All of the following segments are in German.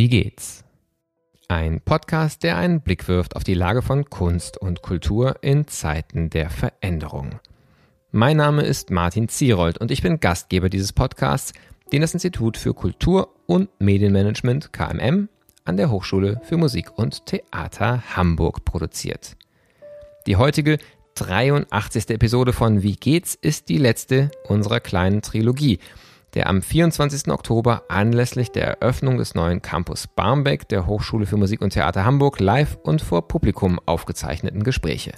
Wie geht's? Ein Podcast, der einen Blick wirft auf die Lage von Kunst und Kultur in Zeiten der Veränderung. Mein Name ist Martin Zierold und ich bin Gastgeber dieses Podcasts, den das Institut für Kultur und Medienmanagement KMM an der Hochschule für Musik und Theater Hamburg produziert. Die heutige 83. Episode von Wie geht's ist die letzte unserer kleinen Trilogie – der am 24. Oktober anlässlich der Eröffnung des neuen Campus Barmbek der Hochschule für Musik und Theater Hamburg live und vor Publikum aufgezeichneten Gespräche.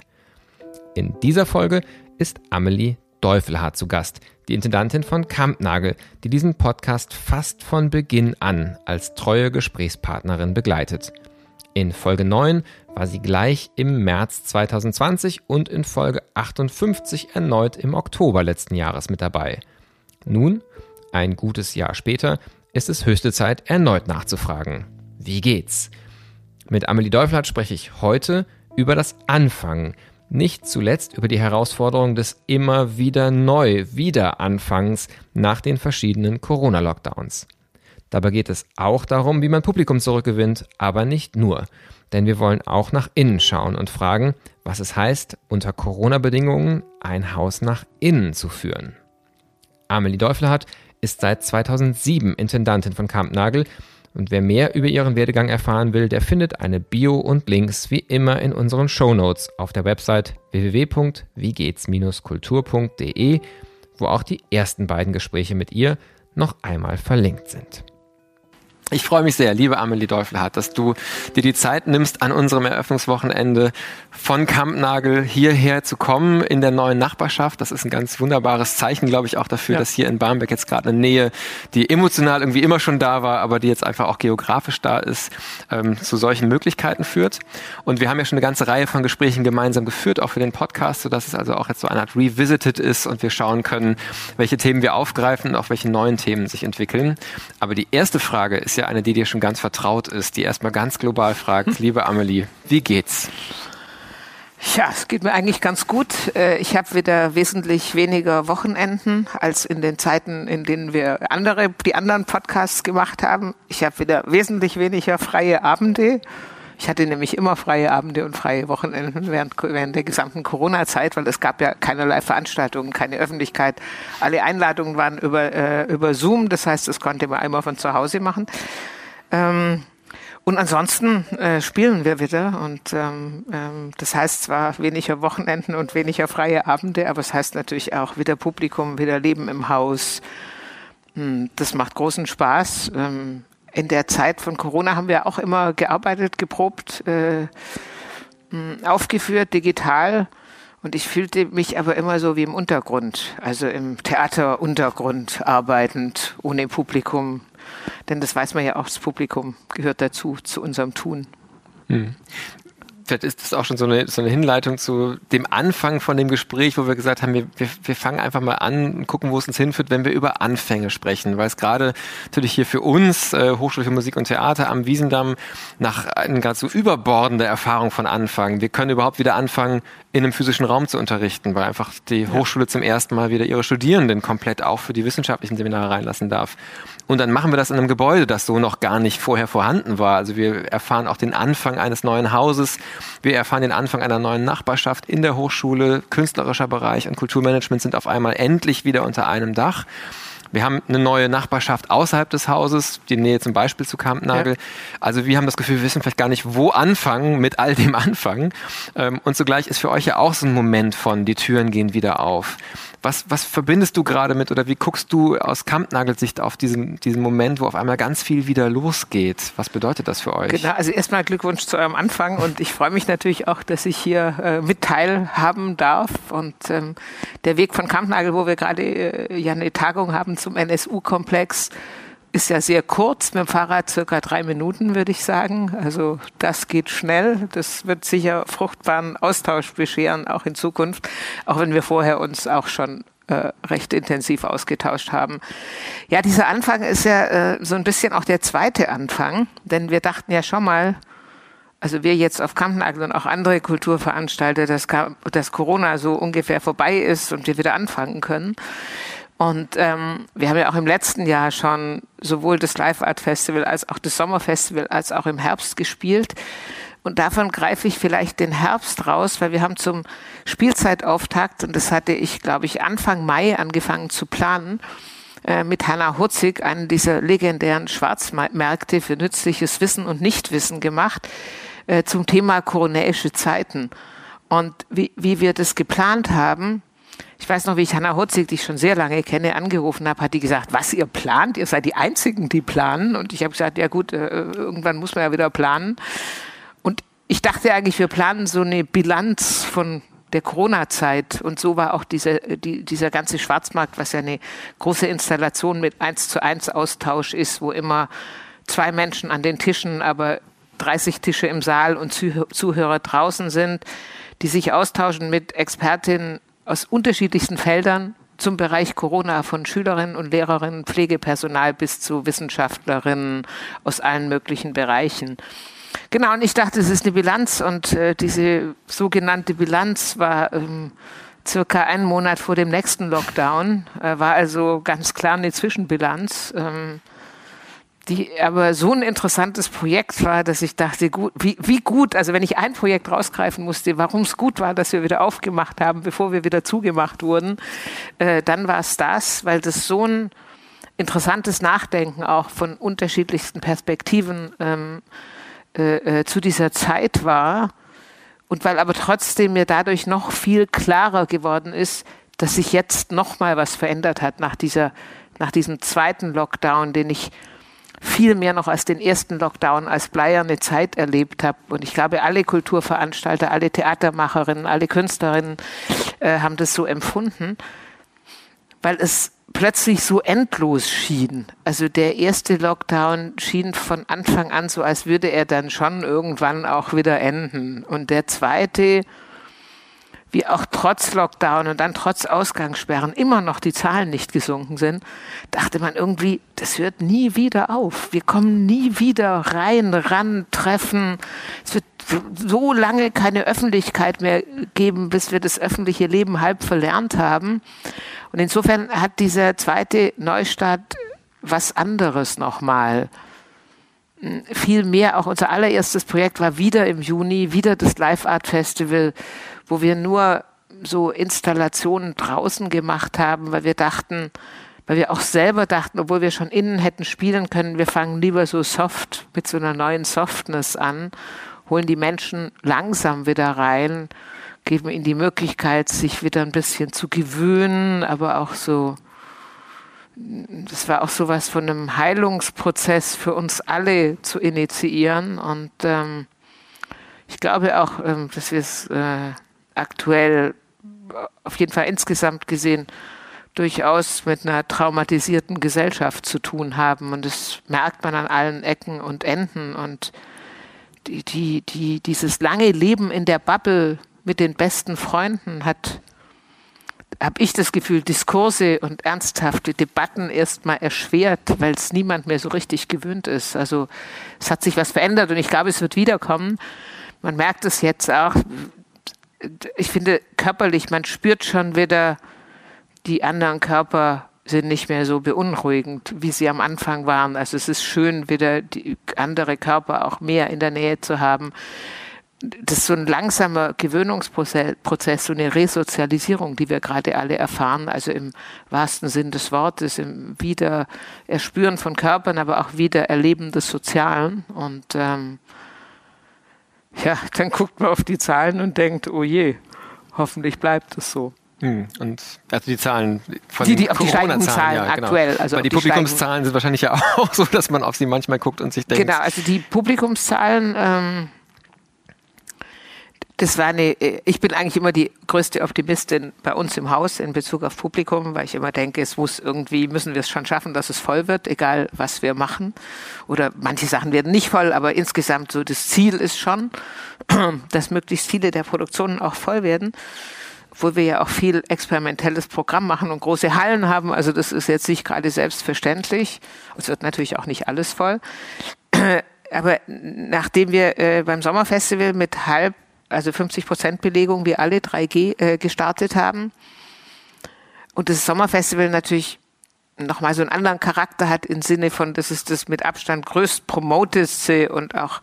In dieser Folge ist Amelie Deufelhardt zu Gast, die Intendantin von Kampnagel, die diesen Podcast fast von Beginn an als treue Gesprächspartnerin begleitet. In Folge 9 war sie gleich im März 2020 und in Folge 58 erneut im Oktober letzten Jahres mit dabei. Nun ein gutes Jahr später ist es höchste Zeit, erneut nachzufragen. Wie geht's? Mit Amelie Deufelhardt spreche ich heute über das Anfangen, nicht zuletzt über die Herausforderung des immer wieder neu Wiederanfangs nach den verschiedenen Corona-Lockdowns. Dabei geht es auch darum, wie man Publikum zurückgewinnt, aber nicht nur. Denn wir wollen auch nach innen schauen und fragen, was es heißt, unter Corona-Bedingungen ein Haus nach innen zu führen. Amelie Deufelhardt ist seit 2007 Intendantin von Kampnagel und wer mehr über ihren Werdegang erfahren will, der findet eine Bio und Links wie immer in unseren Show Notes auf der Website www.wiegehts-kultur.de, wo auch die ersten beiden Gespräche mit ihr noch einmal verlinkt sind. Ich freue mich sehr, liebe Amelie Deufelhardt, dass du dir die Zeit nimmst, an unserem Eröffnungswochenende von Kampnagel hierher zu kommen in der neuen Nachbarschaft. Das ist ein ganz wunderbares Zeichen, glaube ich, auch dafür, ja. dass hier in Barmbek jetzt gerade eine Nähe, die emotional irgendwie immer schon da war, aber die jetzt einfach auch geografisch da ist, ähm, zu solchen Möglichkeiten führt. Und wir haben ja schon eine ganze Reihe von Gesprächen gemeinsam geführt, auch für den Podcast, sodass es also auch jetzt so eine Art Revisited ist und wir schauen können, welche Themen wir aufgreifen und auch welche neuen Themen sich entwickeln. Aber die erste Frage ist ja eine, die dir schon ganz vertraut ist, die erstmal ganz global fragt, hm. liebe Amelie, wie geht's? Ja, es geht mir eigentlich ganz gut. Äh, ich habe wieder wesentlich weniger Wochenenden als in den Zeiten, in denen wir andere, die anderen Podcasts gemacht haben. Ich habe wieder wesentlich weniger freie Abende. Ich hatte nämlich immer freie Abende und freie Wochenenden während, während der gesamten Corona-Zeit, weil es gab ja keinerlei Veranstaltungen, keine Öffentlichkeit. Alle Einladungen waren über, äh, über Zoom, das heißt, das konnte man einmal von zu Hause machen. Ähm, und ansonsten äh, spielen wir wieder und ähm, ähm, das heißt zwar weniger Wochenenden und weniger freie Abende, aber es heißt natürlich auch wieder Publikum, wieder Leben im Haus. Hm, das macht großen Spaß. Ähm, in der Zeit von Corona haben wir auch immer gearbeitet, geprobt, äh, aufgeführt, digital. Und ich fühlte mich aber immer so wie im Untergrund, also im Theateruntergrund arbeitend, ohne Publikum, denn das weiß man ja auch, das Publikum gehört dazu, zu unserem Tun. Hm vielleicht ist das auch schon so eine, so eine Hinleitung zu dem Anfang von dem Gespräch, wo wir gesagt haben, wir, wir, wir fangen einfach mal an und gucken, wo es uns hinführt, wenn wir über Anfänge sprechen. Weil es gerade natürlich hier für uns, äh, Hochschule für Musik und Theater am Wiesendamm, nach einer gerade so überbordender Erfahrung von Anfang. Wir können überhaupt wieder anfangen, in einem physischen Raum zu unterrichten, weil einfach die. Hochschule zum ersten Mal wieder ihre Studierenden komplett auch für die wissenschaftlichen Seminare reinlassen darf. Und dann machen wir das in einem Gebäude, das so noch gar nicht vorher vorhanden war. Also wir erfahren auch den Anfang eines neuen Hauses. Wir erfahren den Anfang einer neuen Nachbarschaft in der Hochschule. Künstlerischer Bereich und Kulturmanagement sind auf einmal endlich wieder unter einem Dach. Wir haben eine neue Nachbarschaft außerhalb des Hauses, die Nähe zum Beispiel zu Kampnagel. Ja. Also wir haben das Gefühl, wir wissen vielleicht gar nicht, wo anfangen mit all dem Anfangen. Ähm, und zugleich ist für euch ja auch so ein Moment von, die Türen gehen wieder auf. Was, was verbindest du gerade mit oder wie guckst du aus Kampnagelsicht auf diesen, diesen Moment, wo auf einmal ganz viel wieder losgeht? Was bedeutet das für euch? Genau, also erstmal Glückwunsch zu eurem Anfang und ich freue mich natürlich auch, dass ich hier äh, mit teilhaben darf. Und ähm, der Weg von Kampnagel, wo wir gerade äh, ja eine Tagung haben zum NSU-Komplex, ist ja sehr kurz, mit dem Fahrrad circa drei Minuten, würde ich sagen. Also das geht schnell. Das wird sicher fruchtbaren Austausch bescheren, auch in Zukunft, auch wenn wir vorher uns auch schon äh, recht intensiv ausgetauscht haben. Ja, dieser Anfang ist ja äh, so ein bisschen auch der zweite Anfang, denn wir dachten ja schon mal, also wir jetzt auf Kampnagel und auch andere Kulturveranstalter, dass, dass Corona so ungefähr vorbei ist und wir wieder anfangen können. Und ähm, wir haben ja auch im letzten Jahr schon sowohl das Live Art Festival als auch das Sommerfestival als auch im Herbst gespielt. Und davon greife ich vielleicht den Herbst raus, weil wir haben zum Spielzeitauftakt, und das hatte ich, glaube ich, Anfang Mai angefangen zu planen, äh, mit Hannah Hutzig, einen dieser legendären Schwarzmärkte für nützliches Wissen und Nichtwissen gemacht, äh, zum Thema koronäische Zeiten. Und wie, wie wir das geplant haben, ich weiß noch, wie ich Hannah Hutzig, die ich schon sehr lange kenne, angerufen habe, hat die gesagt, was ihr plant? Ihr seid die Einzigen, die planen. Und ich habe gesagt, ja gut, äh, irgendwann muss man ja wieder planen. Und ich dachte eigentlich, wir planen so eine Bilanz von der Corona-Zeit. Und so war auch diese, die, dieser ganze Schwarzmarkt, was ja eine große Installation mit eins zu eins Austausch ist, wo immer zwei Menschen an den Tischen, aber 30 Tische im Saal und Zuhörer draußen sind, die sich austauschen mit Expertinnen aus unterschiedlichsten Feldern zum Bereich Corona von Schülerinnen und Lehrerinnen, Pflegepersonal bis zu Wissenschaftlerinnen aus allen möglichen Bereichen. Genau, und ich dachte, es ist eine Bilanz und äh, diese sogenannte Bilanz war ähm, circa einen Monat vor dem nächsten Lockdown, äh, war also ganz klar eine Zwischenbilanz. Ähm, die aber so ein interessantes Projekt war, dass ich dachte, gut, wie, wie gut, also wenn ich ein Projekt rausgreifen musste, warum es gut war, dass wir wieder aufgemacht haben, bevor wir wieder zugemacht wurden, äh, dann war es das, weil das so ein interessantes Nachdenken auch von unterschiedlichsten Perspektiven ähm, äh, äh, zu dieser Zeit war. Und weil aber trotzdem mir dadurch noch viel klarer geworden ist, dass sich jetzt noch mal was verändert hat nach dieser nach diesem zweiten Lockdown, den ich viel mehr noch als den ersten Lockdown als bleierne Zeit erlebt habe. Und ich glaube, alle Kulturveranstalter, alle Theatermacherinnen, alle Künstlerinnen äh, haben das so empfunden, weil es plötzlich so endlos schien. Also der erste Lockdown schien von Anfang an so, als würde er dann schon irgendwann auch wieder enden. Und der zweite, wie auch trotz Lockdown und dann trotz Ausgangssperren immer noch die Zahlen nicht gesunken sind, dachte man irgendwie, das hört nie wieder auf. Wir kommen nie wieder rein, ran, treffen. Es wird so lange keine Öffentlichkeit mehr geben, bis wir das öffentliche Leben halb verlernt haben. Und insofern hat dieser zweite Neustart was anderes nochmal. Viel mehr, auch unser allererstes Projekt war wieder im Juni, wieder das Live Art Festival wo wir nur so Installationen draußen gemacht haben, weil wir dachten, weil wir auch selber dachten, obwohl wir schon innen hätten spielen können, wir fangen lieber so soft mit so einer neuen Softness an, holen die Menschen langsam wieder rein, geben ihnen die Möglichkeit, sich wieder ein bisschen zu gewöhnen, aber auch so, das war auch so was von einem Heilungsprozess für uns alle zu initiieren. Und ähm, ich glaube auch, ähm, dass wir es äh, aktuell auf jeden Fall insgesamt gesehen durchaus mit einer traumatisierten Gesellschaft zu tun haben. Und das merkt man an allen Ecken und Enden. Und die, die, die, dieses lange Leben in der Bubble mit den besten Freunden hat, habe ich das Gefühl, Diskurse und ernsthafte Debatten erstmal erschwert, weil es niemand mehr so richtig gewöhnt ist. Also es hat sich was verändert und ich glaube, es wird wiederkommen. Man merkt es jetzt auch, ich finde körperlich, man spürt schon wieder, die anderen Körper sind nicht mehr so beunruhigend, wie sie am Anfang waren. Also es ist schön, wieder die andere Körper auch mehr in der Nähe zu haben. Das ist so ein langsamer Gewöhnungsprozess, so eine Resozialisierung, die wir gerade alle erfahren, also im wahrsten Sinn des Wortes, im Wiedererspüren von Körpern, aber auch Wiedererleben des Sozialen. Und ähm, ja, dann guckt man auf die Zahlen und denkt, oh je, hoffentlich bleibt es so. Hm, und also die Zahlen von die, die auf die steigenden Zahlen ja, genau. aktuell. Also Weil die, die Publikumszahlen sind wahrscheinlich ja auch so, dass man auf sie manchmal guckt und sich denkt. Genau, also die Publikumszahlen ähm, das war eine, äh, ich bin eigentlich immer die größte Optimistin bei uns im Haus in Bezug auf Publikum, weil ich immer denke, es muss irgendwie, müssen wir es schon schaffen, dass es voll wird, egal was wir machen. Oder manche Sachen werden nicht voll, aber insgesamt so das Ziel ist schon, dass möglichst viele der Produktionen auch voll werden. Obwohl wir ja auch viel experimentelles Programm machen und große Hallen haben. Also das ist jetzt nicht gerade selbstverständlich. Es wird natürlich auch nicht alles voll. Aber nachdem wir äh, beim Sommerfestival mit halb also 50 Prozent Belegung, wir alle 3G äh, gestartet haben. und das Sommerfestival natürlich nochmal so einen anderen Charakter hat im Sinne von, das ist das mit Abstand größt promoteste und auch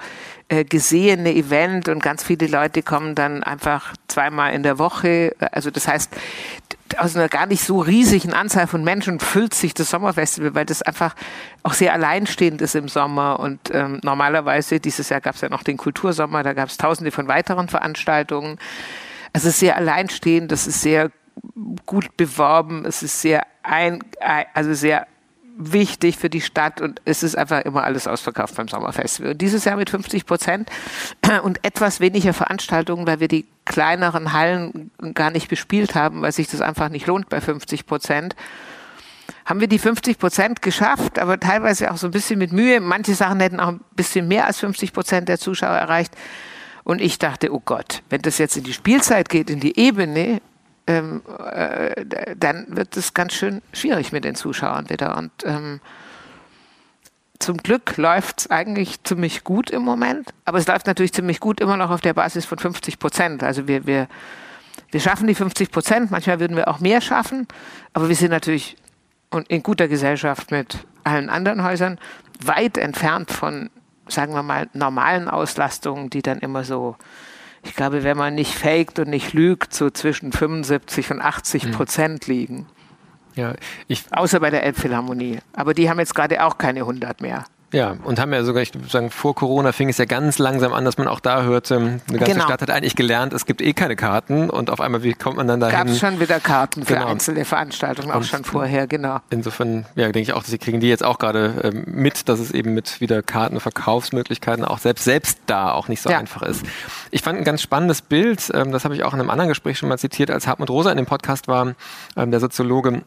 äh, gesehene Event und ganz viele Leute kommen dann einfach zweimal in der Woche. Also das heißt, aus einer gar nicht so riesigen Anzahl von Menschen füllt sich das Sommerfestival, weil das einfach auch sehr alleinstehend ist im Sommer. Und ähm, normalerweise, dieses Jahr gab es ja noch den Kultursommer, da gab es tausende von weiteren Veranstaltungen. Also es ist sehr alleinstehend, das ist sehr gut beworben, es ist sehr ein, also sehr wichtig für die Stadt und es ist einfach immer alles ausverkauft beim Sommerfestival. Und dieses Jahr mit 50 Prozent und etwas weniger Veranstaltungen, weil wir die kleineren Hallen gar nicht bespielt haben, weil sich das einfach nicht lohnt bei 50 Prozent. Haben wir die 50 Prozent geschafft, aber teilweise auch so ein bisschen mit Mühe. Manche Sachen hätten auch ein bisschen mehr als 50 Prozent der Zuschauer erreicht. Und ich dachte, oh Gott, wenn das jetzt in die Spielzeit geht, in die Ebene, ähm, äh, dann wird es ganz schön schwierig mit den Zuschauern wieder. Und ähm, zum Glück läuft es eigentlich ziemlich gut im Moment, aber es läuft natürlich ziemlich gut immer noch auf der Basis von 50 Prozent. Also wir, wir, wir schaffen die 50 Prozent, manchmal würden wir auch mehr schaffen, aber wir sind natürlich in guter Gesellschaft mit allen anderen Häusern weit entfernt von, sagen wir mal, normalen Auslastungen, die dann immer so ich glaube, wenn man nicht faked und nicht lügt, so zwischen 75 und 80 mhm. Prozent liegen. Ja, ich Außer bei der Elbphilharmonie. Aber die haben jetzt gerade auch keine 100 mehr. Ja, und haben ja sogar, ich würde sagen, vor Corona fing es ja ganz langsam an, dass man auch da hörte, eine ganze genau. Stadt hat eigentlich gelernt, es gibt eh keine Karten und auf einmal, wie kommt man dann dahin? Gab es schon wieder Karten für genau. einzelne Veranstaltungen, auch und schon vorher, genau. Insofern, ja, denke ich auch, sie kriegen die jetzt auch gerade äh, mit, dass es eben mit wieder Kartenverkaufsmöglichkeiten auch selbst, selbst da auch nicht so ja. einfach ist. Ich fand ein ganz spannendes Bild, ähm, das habe ich auch in einem anderen Gespräch schon mal zitiert, als Hartmut Rosa in dem Podcast war, ähm, der Soziologe,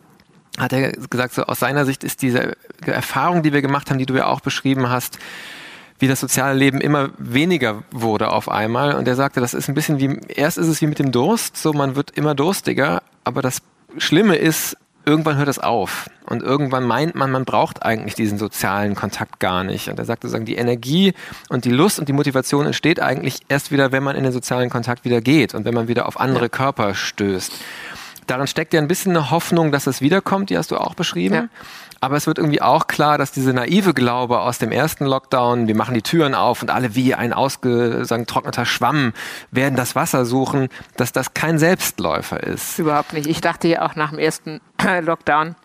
hat er gesagt, so aus seiner Sicht ist diese Erfahrung, die wir gemacht haben, die du ja auch beschrieben hast, wie das soziale Leben immer weniger wurde auf einmal. Und er sagte, das ist ein bisschen wie, erst ist es wie mit dem Durst, so man wird immer durstiger, aber das Schlimme ist, irgendwann hört es auf. Und irgendwann meint man, man braucht eigentlich diesen sozialen Kontakt gar nicht. Und er sagte sozusagen, die Energie und die Lust und die Motivation entsteht eigentlich erst wieder, wenn man in den sozialen Kontakt wieder geht und wenn man wieder auf andere Körper stößt. Darin steckt ja ein bisschen eine Hoffnung, dass es wiederkommt, die hast du auch beschrieben. Ja. Aber es wird irgendwie auch klar, dass diese naive Glaube aus dem ersten Lockdown, wir machen die Türen auf und alle wie ein ausgetrockneter Schwamm werden das Wasser suchen, dass das kein Selbstläufer ist. Überhaupt nicht. Ich dachte ja auch nach dem ersten Lockdown,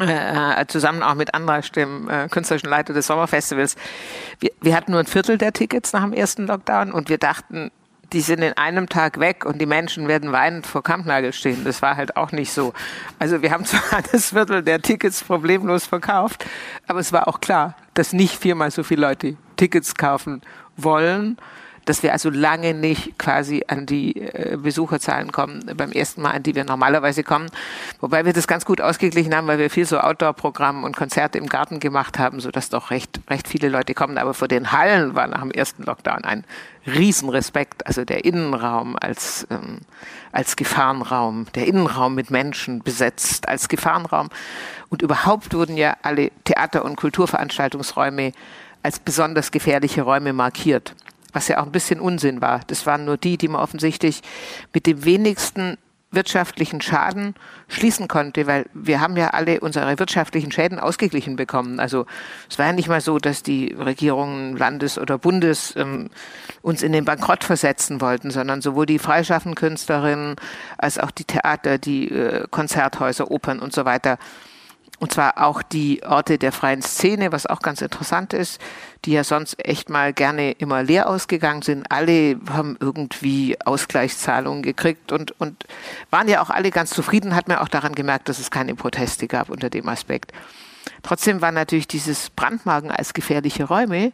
äh, zusammen auch mit Andra Stimmen, äh, künstlerischen Leiter des Sommerfestivals. Wir, wir hatten nur ein Viertel der Tickets nach dem ersten Lockdown und wir dachten, die sind in einem Tag weg und die Menschen werden weinend vor Kampnagel stehen. Das war halt auch nicht so. Also wir haben zwar das Viertel der Tickets problemlos verkauft, aber es war auch klar, dass nicht viermal so viele Leute Tickets kaufen wollen dass wir also lange nicht quasi an die äh, Besucherzahlen kommen, beim ersten Mal, an die wir normalerweise kommen. Wobei wir das ganz gut ausgeglichen haben, weil wir viel so Outdoor-Programm und Konzerte im Garten gemacht haben, sodass doch recht, recht viele Leute kommen. Aber vor den Hallen war nach dem ersten Lockdown ein Riesenrespekt. Also der Innenraum als, ähm, als Gefahrenraum, der Innenraum mit Menschen besetzt als Gefahrenraum. Und überhaupt wurden ja alle Theater- und Kulturveranstaltungsräume als besonders gefährliche Räume markiert was ja auch ein bisschen Unsinn war. Das waren nur die, die man offensichtlich mit dem wenigsten wirtschaftlichen Schaden schließen konnte, weil wir haben ja alle unsere wirtschaftlichen Schäden ausgeglichen bekommen. Also es war ja nicht mal so, dass die Regierungen Landes oder Bundes ähm, uns in den Bankrott versetzen wollten, sondern sowohl die freischaffenden Künstlerinnen als auch die Theater, die äh, Konzerthäuser, Opern und so weiter und zwar auch die Orte der freien Szene, was auch ganz interessant ist, die ja sonst echt mal gerne immer leer ausgegangen sind. Alle haben irgendwie Ausgleichszahlungen gekriegt und, und waren ja auch alle ganz zufrieden, hat man auch daran gemerkt, dass es keine Proteste gab unter dem Aspekt. Trotzdem war natürlich dieses Brandmarken als gefährliche Räume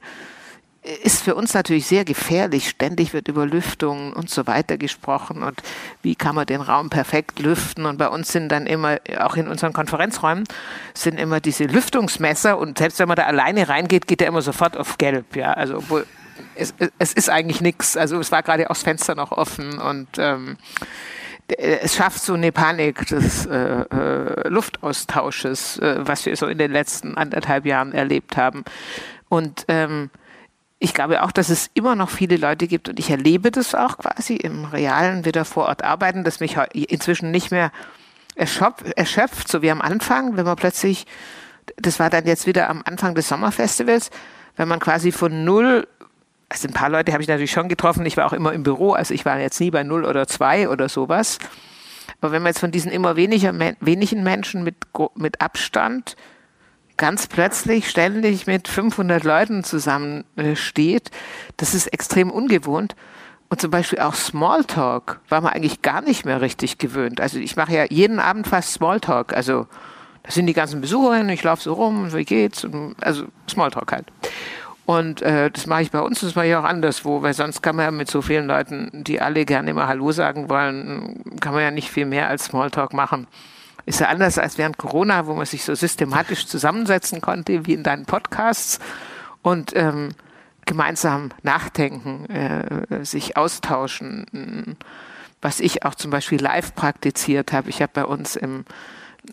ist für uns natürlich sehr gefährlich. Ständig wird über Lüftung und so weiter gesprochen und wie kann man den Raum perfekt lüften. Und bei uns sind dann immer, auch in unseren Konferenzräumen, sind immer diese Lüftungsmesser und selbst wenn man da alleine reingeht, geht der immer sofort auf gelb. Ja, also obwohl es, es ist eigentlich nichts. Also es war gerade auch das Fenster noch offen und ähm, es schafft so eine Panik des äh, äh, Luftaustausches, äh, was wir so in den letzten anderthalb Jahren erlebt haben. Und ähm, ich glaube auch, dass es immer noch viele Leute gibt und ich erlebe das auch quasi im realen wieder vor Ort arbeiten, dass mich inzwischen nicht mehr erschöpft, so wie am Anfang, wenn man plötzlich, das war dann jetzt wieder am Anfang des Sommerfestivals, wenn man quasi von null, also ein paar Leute habe ich natürlich schon getroffen, ich war auch immer im Büro, also ich war jetzt nie bei null oder zwei oder sowas. Aber wenn man jetzt von diesen immer weniger, wenigen Menschen mit, mit Abstand ganz plötzlich ständig mit 500 Leuten zusammensteht, das ist extrem ungewohnt. Und zum Beispiel auch Smalltalk war man eigentlich gar nicht mehr richtig gewöhnt. Also ich mache ja jeden Abend fast Smalltalk. Also da sind die ganzen Besucherinnen, ich laufe so rum, wie geht's? Und, also Smalltalk halt. Und äh, das mache ich bei uns, das mache ich auch anderswo, weil sonst kann man ja mit so vielen Leuten, die alle gerne immer Hallo sagen wollen, kann man ja nicht viel mehr als Smalltalk machen. Ist ja anders als während Corona, wo man sich so systematisch zusammensetzen konnte, wie in deinen Podcasts. Und ähm, gemeinsam nachdenken, äh, sich austauschen, was ich auch zum Beispiel live praktiziert habe. Ich habe bei uns im,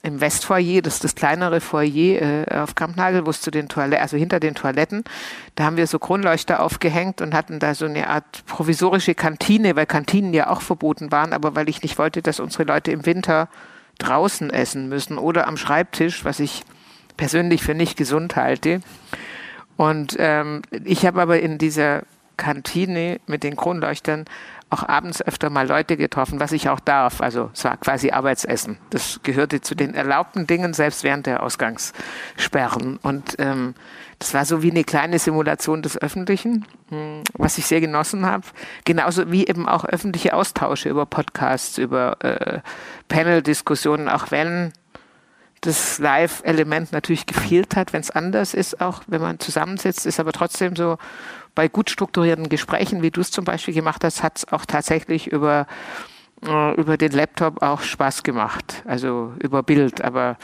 im Westfoyer, das ist das kleinere Foyer äh, auf Kampnagel, wo es zu den Toiletten, also hinter den Toiletten, da haben wir so Kronleuchter aufgehängt und hatten da so eine Art provisorische Kantine, weil Kantinen ja auch verboten waren, aber weil ich nicht wollte, dass unsere Leute im Winter draußen essen müssen oder am Schreibtisch, was ich persönlich für nicht gesund halte. Und ähm, ich habe aber in dieser Kantine mit den Kronleuchtern auch abends öfter mal Leute getroffen, was ich auch darf. Also es war quasi Arbeitsessen. Das gehörte zu den erlaubten Dingen, selbst während der Ausgangssperren. Und ähm, das war so wie eine kleine Simulation des Öffentlichen, hm, was ich sehr genossen habe. Genauso wie eben auch öffentliche Austausche über Podcasts, über äh, Panel-Diskussionen, auch wenn das Live-Element natürlich gefehlt hat, wenn es anders ist, auch wenn man zusammensitzt, ist aber trotzdem so bei gut strukturierten Gesprächen, wie du es zum Beispiel gemacht hast, hat es auch tatsächlich über, äh, über den Laptop auch Spaß gemacht, also über Bild, aber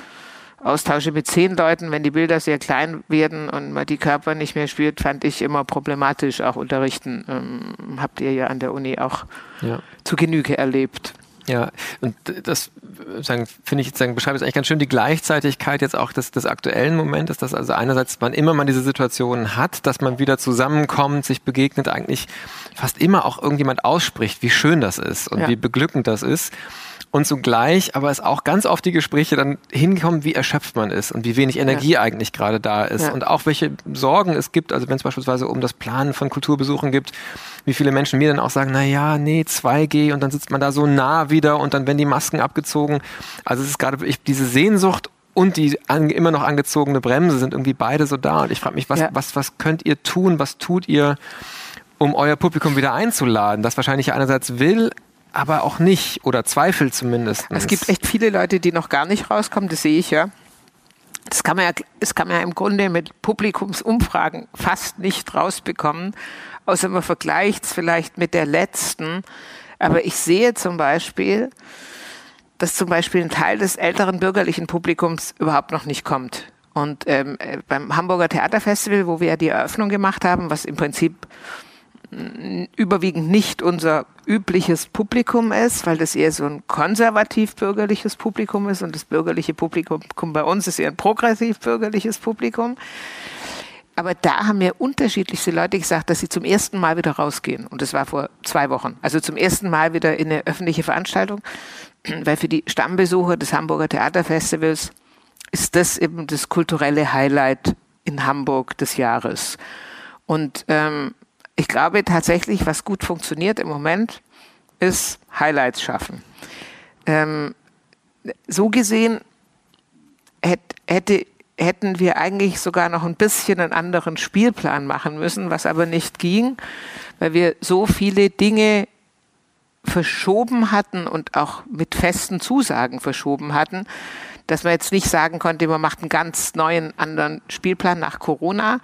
Austausche mit zehn Leuten, wenn die Bilder sehr klein werden und man die Körper nicht mehr spürt, fand ich immer problematisch, auch unterrichten. Ähm, habt ihr ja an der Uni auch ja. zu Genüge erlebt. Ja, und das finde ich sagen, beschreibt jetzt eigentlich ganz schön die Gleichzeitigkeit jetzt auch des, des aktuellen Momentes, dass also einerseits man immer mal diese Situation hat, dass man wieder zusammenkommt, sich begegnet, eigentlich fast immer auch irgendjemand ausspricht, wie schön das ist und ja. wie beglückend das ist und zugleich aber es auch ganz oft die Gespräche dann hinkommen, wie erschöpft man ist und wie wenig Energie ja. eigentlich gerade da ist ja. und auch welche Sorgen es gibt, also wenn es beispielsweise um das Planen von Kulturbesuchen gibt, wie viele Menschen mir dann auch sagen, na ja, nee, 2G und dann sitzt man da so nah wieder und dann werden die Masken abgezogen. Also es ist gerade diese Sehnsucht und die an, immer noch angezogene Bremse sind irgendwie beide so da und ich frage mich, was, ja. was, was könnt ihr tun, was tut ihr, um euer Publikum wieder einzuladen, das wahrscheinlich einerseits will, aber auch nicht oder zweifelt zumindest. Es gibt echt viele Leute, die noch gar nicht rauskommen, das sehe ich ja. Das kann man ja, das kann man ja im Grunde mit Publikumsumfragen fast nicht rausbekommen, außer man vergleicht es vielleicht mit der letzten. Aber ich sehe zum Beispiel, dass zum Beispiel ein Teil des älteren bürgerlichen Publikums überhaupt noch nicht kommt. Und ähm, äh, beim Hamburger Theaterfestival, wo wir ja die Eröffnung gemacht haben, was im Prinzip überwiegend nicht unser übliches Publikum ist, weil das eher so ein konservativ-bürgerliches Publikum ist und das bürgerliche Publikum bei uns ist eher ein progressiv-bürgerliches Publikum. Aber da haben mir unterschiedlichste Leute gesagt, dass sie zum ersten Mal wieder rausgehen. Und das war vor zwei Wochen. Also zum ersten Mal wieder in eine öffentliche Veranstaltung. Weil für die Stammbesucher des Hamburger Theaterfestivals ist das eben das kulturelle Highlight in Hamburg des Jahres. Und ähm, ich glaube tatsächlich, was gut funktioniert im Moment, ist Highlights schaffen. Ähm, so gesehen hätte, hätten wir eigentlich sogar noch ein bisschen einen anderen Spielplan machen müssen, was aber nicht ging, weil wir so viele Dinge verschoben hatten und auch mit festen Zusagen verschoben hatten, dass man jetzt nicht sagen konnte, man macht einen ganz neuen anderen Spielplan nach Corona.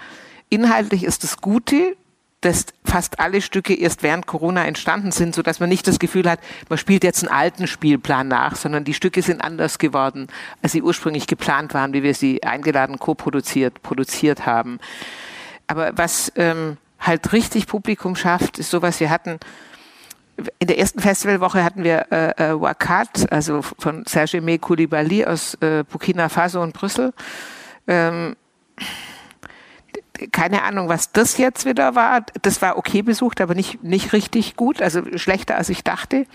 Inhaltlich ist das Gute, dass fast alle Stücke erst während Corona entstanden sind, so dass man nicht das Gefühl hat, man spielt jetzt einen alten Spielplan nach, sondern die Stücke sind anders geworden, als sie ursprünglich geplant waren, wie wir sie eingeladen, co-produziert, produziert haben. Aber was ähm, halt richtig Publikum schafft, ist sowas, wir hatten in der ersten Festivalwoche hatten wir äh, äh, Wakat, also von Serge Me Koulibaly aus äh, Burkina Faso und Brüssel. Ähm, keine Ahnung, was das jetzt wieder war. Das war okay besucht, aber nicht, nicht richtig gut, also schlechter als ich dachte.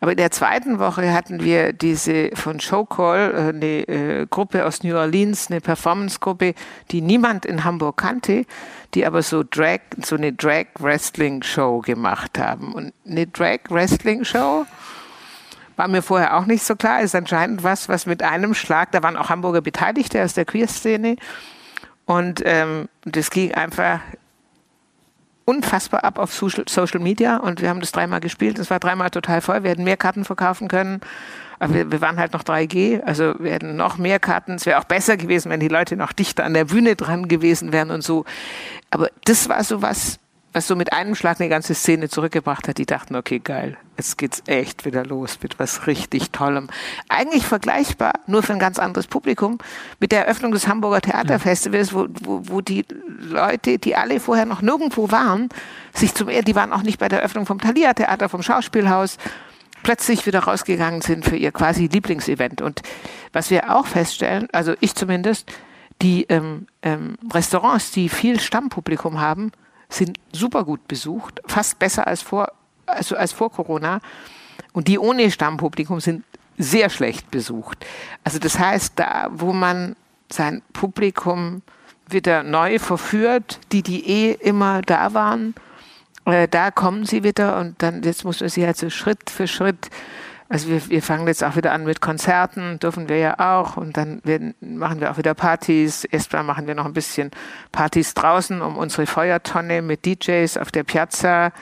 Aber in der zweiten Woche hatten wir diese von Showcall, äh, eine äh, Gruppe aus New Orleans, eine Performance-Gruppe, die niemand in Hamburg kannte, die aber so Drag, so eine Drag-Wrestling-Show gemacht haben. Und eine Drag-Wrestling-Show war mir vorher auch nicht so klar, ist anscheinend was, was mit einem Schlag, da waren auch Hamburger Beteiligte aus der Queer-Szene, und ähm, das ging einfach unfassbar ab auf Social Media und wir haben das dreimal gespielt. Es war dreimal total voll. Wir hätten mehr Karten verkaufen können. Aber wir, wir waren halt noch 3G, also wir hätten noch mehr Karten. Es wäre auch besser gewesen, wenn die Leute noch dichter an der Bühne dran gewesen wären und so. Aber das war so was, was so mit einem Schlag eine ganze Szene zurückgebracht hat. Die dachten, okay, geil, jetzt geht's echt wieder los mit was richtig Tollem. Eigentlich vergleichbar, nur für ein ganz anderes Publikum, mit der Eröffnung des Hamburger Theaterfestivals, wo, wo, wo die Leute, die alle vorher noch nirgendwo waren, sich zum, die waren auch nicht bei der Eröffnung vom Thalia Theater, vom Schauspielhaus, plötzlich wieder rausgegangen sind für ihr quasi Lieblingsevent. Und was wir auch feststellen, also ich zumindest, die ähm, ähm, Restaurants, die viel Stammpublikum haben, sind super gut besucht, fast besser als vor, also als vor Corona. Und die ohne Stammpublikum sind sehr schlecht besucht. Also das heißt, da, wo man sein Publikum wieder neu verführt, die, die eh immer da waren, äh, da kommen sie wieder und dann, jetzt muss man sie halt so Schritt für Schritt also wir, wir fangen jetzt auch wieder an mit Konzerten, dürfen wir ja auch. Und dann werden, machen wir auch wieder Partys. Erstmal machen wir noch ein bisschen Partys draußen um unsere Feuertonne mit DJs auf der Piazza.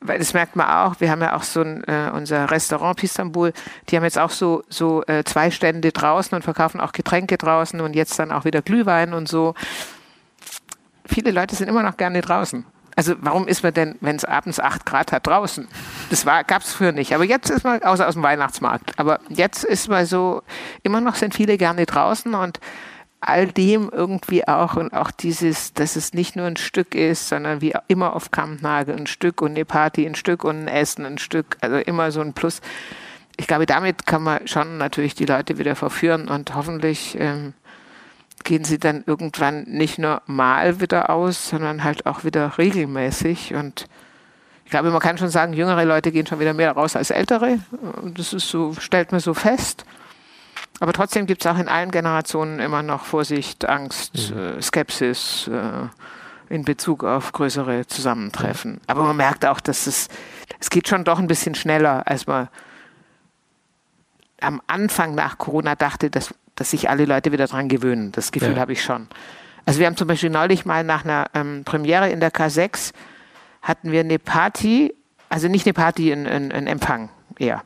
Weil das merkt man auch. Wir haben ja auch so ein, äh, unser Restaurant Pistambul, die haben jetzt auch so, so äh, zwei Stände draußen und verkaufen auch Getränke draußen und jetzt dann auch wieder Glühwein und so. Viele Leute sind immer noch gerne draußen. Also warum ist man denn, wenn es abends acht Grad hat, draußen? Das gab es früher nicht. Aber jetzt ist man, außer aus dem Weihnachtsmarkt, aber jetzt ist man so, immer noch sind viele gerne draußen und all dem irgendwie auch und auch dieses, dass es nicht nur ein Stück ist, sondern wie immer auf Kampnagel ein Stück und eine Party ein Stück und ein Essen ein Stück, also immer so ein Plus. Ich glaube, damit kann man schon natürlich die Leute wieder verführen und hoffentlich ähm, gehen sie dann irgendwann nicht nur mal wieder aus, sondern halt auch wieder regelmäßig. Und ich glaube, man kann schon sagen, jüngere Leute gehen schon wieder mehr raus als ältere. Das ist so, stellt man so fest. Aber trotzdem gibt es auch in allen Generationen immer noch Vorsicht, Angst, mhm. äh, Skepsis äh, in Bezug auf größere Zusammentreffen. Aber man merkt auch, dass es, es geht schon doch ein bisschen schneller, als man am Anfang nach Corona dachte, dass dass sich alle Leute wieder dran gewöhnen. Das Gefühl ja. habe ich schon. Also wir haben zum Beispiel neulich mal nach einer ähm, Premiere in der K6 hatten wir eine Party, also nicht eine Party, ein, ein, ein Empfang eher.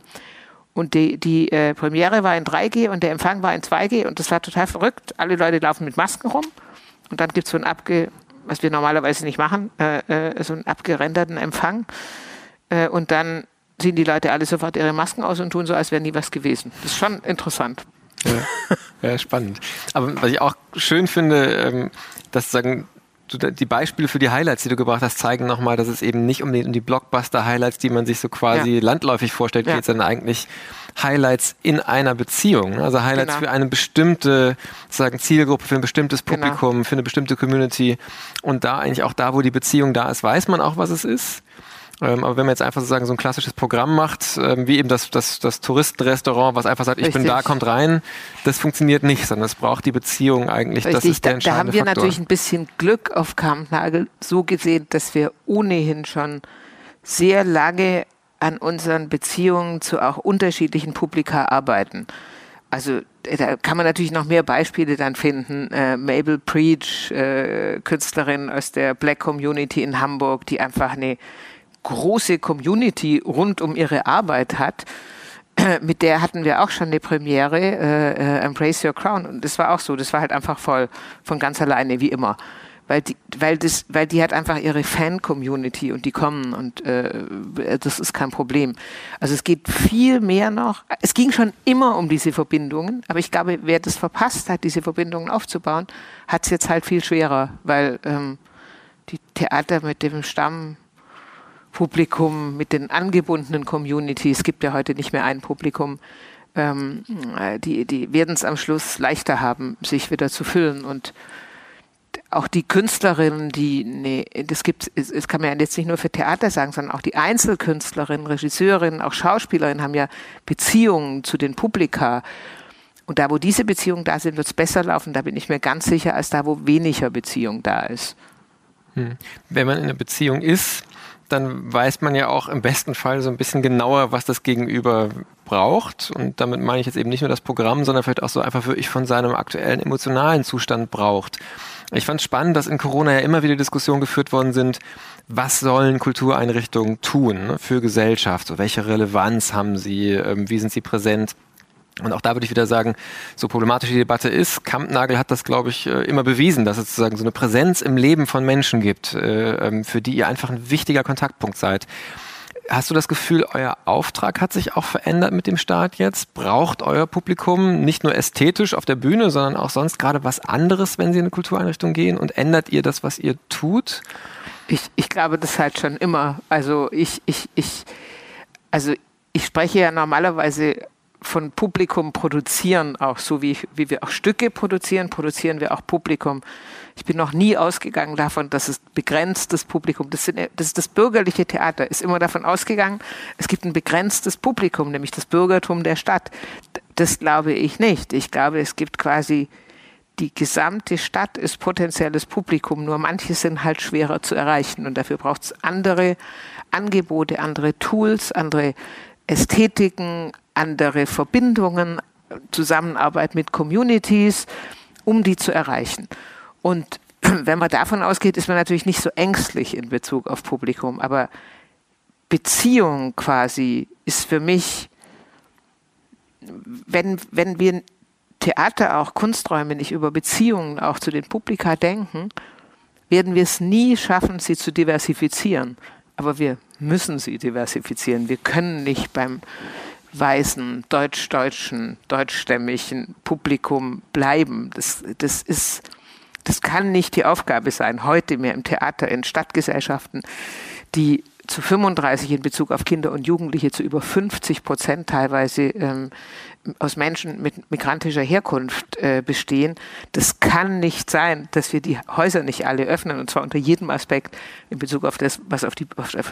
Und die, die äh, Premiere war in 3G und der Empfang war in 2G und das war total verrückt. Alle Leute laufen mit Masken rum und dann gibt es so ein abge, was wir normalerweise nicht machen, äh, äh, so einen abgerenderten Empfang. Äh, und dann ziehen die Leute alle sofort ihre Masken aus und tun so, als wäre nie was gewesen. Das ist schon interessant. Ja, ja, spannend. Aber was ich auch schön finde, ähm, dass sagen, die Beispiele für die Highlights, die du gebracht hast, zeigen nochmal, dass es eben nicht um die, um die Blockbuster-Highlights, die man sich so quasi ja. landläufig vorstellt, ja. geht, sondern eigentlich Highlights in einer Beziehung. Also Highlights genau. für eine bestimmte sagen, Zielgruppe, für ein bestimmtes genau. Publikum, genau. für eine bestimmte Community. Und da eigentlich auch da, wo die Beziehung da ist, weiß man auch, was es ist. Ähm, aber wenn man jetzt einfach sozusagen so ein klassisches Programm macht, ähm, wie eben das, das, das Touristenrestaurant, was einfach sagt, ich Richtig. bin da, kommt rein, das funktioniert nicht, sondern es braucht die Beziehung eigentlich. Richtig. Das ist der da, da haben wir Faktor. natürlich ein bisschen Glück auf Kampnagel so gesehen, dass wir ohnehin schon sehr lange an unseren Beziehungen zu auch unterschiedlichen Publika arbeiten. Also da kann man natürlich noch mehr Beispiele dann finden. Äh, Mabel Preach, äh, Künstlerin aus der Black Community in Hamburg, die einfach eine große Community rund um ihre Arbeit hat, mit der hatten wir auch schon eine Premiere, äh, äh, Embrace Your Crown. Und das war auch so, das war halt einfach voll von ganz alleine, wie immer. Weil die, weil das, weil die hat einfach ihre Fan-Community und die kommen und äh, das ist kein Problem. Also es geht viel mehr noch. Es ging schon immer um diese Verbindungen, aber ich glaube, wer das verpasst hat, diese Verbindungen aufzubauen, hat es jetzt halt viel schwerer, weil ähm, die Theater mit dem Stamm Publikum, mit den angebundenen Communities, es gibt ja heute nicht mehr ein Publikum, ähm, die, die werden es am Schluss leichter haben, sich wieder zu füllen. Und auch die Künstlerinnen, die, nee, das gibt es, es kann man ja jetzt nicht nur für Theater sagen, sondern auch die Einzelkünstlerinnen, Regisseurinnen, auch Schauspielerinnen haben ja Beziehungen zu den Publika. Und da, wo diese Beziehungen da sind, wird es besser laufen. Da bin ich mir ganz sicher, als da, wo weniger Beziehung da ist. Hm. Wenn man in einer Beziehung ist, dann weiß man ja auch im besten Fall so ein bisschen genauer, was das Gegenüber braucht. Und damit meine ich jetzt eben nicht nur das Programm, sondern vielleicht auch so einfach wirklich von seinem aktuellen emotionalen Zustand braucht. Ich fand es spannend, dass in Corona ja immer wieder Diskussionen geführt worden sind, was sollen Kultureinrichtungen tun für Gesellschaft? Welche Relevanz haben sie? Ähm, wie sind sie präsent? Und auch da würde ich wieder sagen, so problematisch die Debatte ist, Kampnagel hat das, glaube ich, äh, immer bewiesen, dass es sozusagen so eine Präsenz im Leben von Menschen gibt, äh, ähm, für die ihr einfach ein wichtiger Kontaktpunkt seid. Hast du das Gefühl, euer Auftrag hat sich auch verändert mit dem Start jetzt? Braucht euer Publikum nicht nur ästhetisch auf der Bühne, sondern auch sonst gerade was anderes, wenn sie in eine Kultureinrichtung gehen? Und ändert ihr das, was ihr tut? Ich, ich glaube das halt schon immer. Also ich, ich, ich, also ich spreche ja normalerweise von Publikum produzieren, auch so wie, wie wir auch Stücke produzieren, produzieren wir auch Publikum. Ich bin noch nie ausgegangen davon, dass es begrenztes Publikum, das, sind, das ist das bürgerliche Theater, ist immer davon ausgegangen, es gibt ein begrenztes Publikum, nämlich das Bürgertum der Stadt. Das glaube ich nicht. Ich glaube, es gibt quasi die gesamte Stadt ist potenzielles Publikum, nur manche sind halt schwerer zu erreichen und dafür braucht es andere Angebote, andere Tools, andere Ästhetiken, andere Verbindungen, Zusammenarbeit mit Communities, um die zu erreichen. Und wenn man davon ausgeht, ist man natürlich nicht so ängstlich in Bezug auf Publikum, aber Beziehung quasi ist für mich, wenn, wenn wir Theater, auch Kunsträume nicht über Beziehungen auch zu den Publika denken, werden wir es nie schaffen, sie zu diversifizieren. Aber wir müssen sie diversifizieren. Wir können nicht beim weißen, deutsch-deutschen, deutschstämmigen Publikum bleiben. Das, das ist, das kann nicht die Aufgabe sein, heute mehr im Theater, in Stadtgesellschaften, die zu 35 in Bezug auf Kinder und Jugendliche zu über 50 Prozent teilweise ähm, aus Menschen mit migrantischer Herkunft äh, bestehen. Das kann nicht sein, dass wir die Häuser nicht alle öffnen und zwar unter jedem Aspekt in Bezug auf das, was auf, die,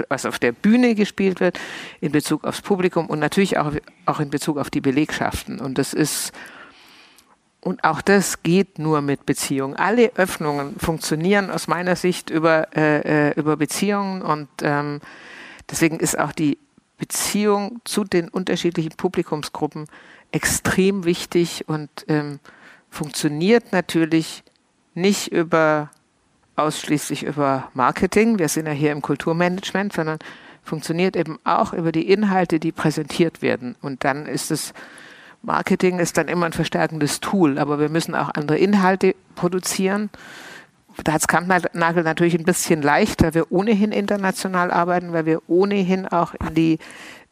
was auf der Bühne gespielt wird, in Bezug aufs Publikum und natürlich auch, auch in Bezug auf die Belegschaften. Und das ist und auch das geht nur mit Beziehungen. Alle Öffnungen funktionieren aus meiner Sicht über, äh, äh, über Beziehungen und ähm, deswegen ist auch die Beziehung zu den unterschiedlichen Publikumsgruppen extrem wichtig und ähm, funktioniert natürlich nicht über ausschließlich über Marketing. Wir sind ja hier im Kulturmanagement, sondern funktioniert eben auch über die Inhalte, die präsentiert werden. Und dann ist es Marketing ist dann immer ein verstärkendes Tool, aber wir müssen auch andere Inhalte produzieren. Da hat es Kampnagel natürlich ein bisschen leichter, weil wir ohnehin international arbeiten, weil wir ohnehin auch in die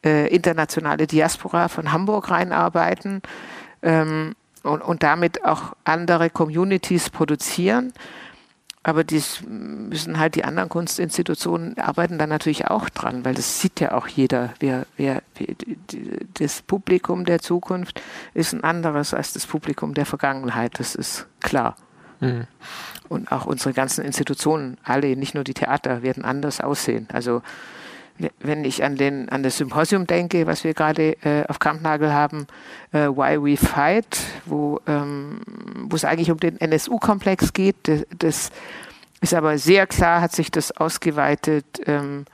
äh, internationale Diaspora von Hamburg reinarbeiten ähm, und, und damit auch andere Communities produzieren. Aber dies müssen halt die anderen Kunstinstitutionen arbeiten dann natürlich auch dran, weil das sieht ja auch jeder. Wer, wer, das Publikum der Zukunft ist ein anderes als das Publikum der Vergangenheit. Das ist klar. Mhm. Und auch unsere ganzen Institutionen, alle, nicht nur die Theater, werden anders aussehen. Also wenn ich an, den, an das Symposium denke, was wir gerade äh, auf Kampnagel haben, äh, Why We Fight, wo ähm, es eigentlich um den NSU-Komplex geht. Das, das, ist aber sehr klar, hat sich das ausgeweitet. Ähm,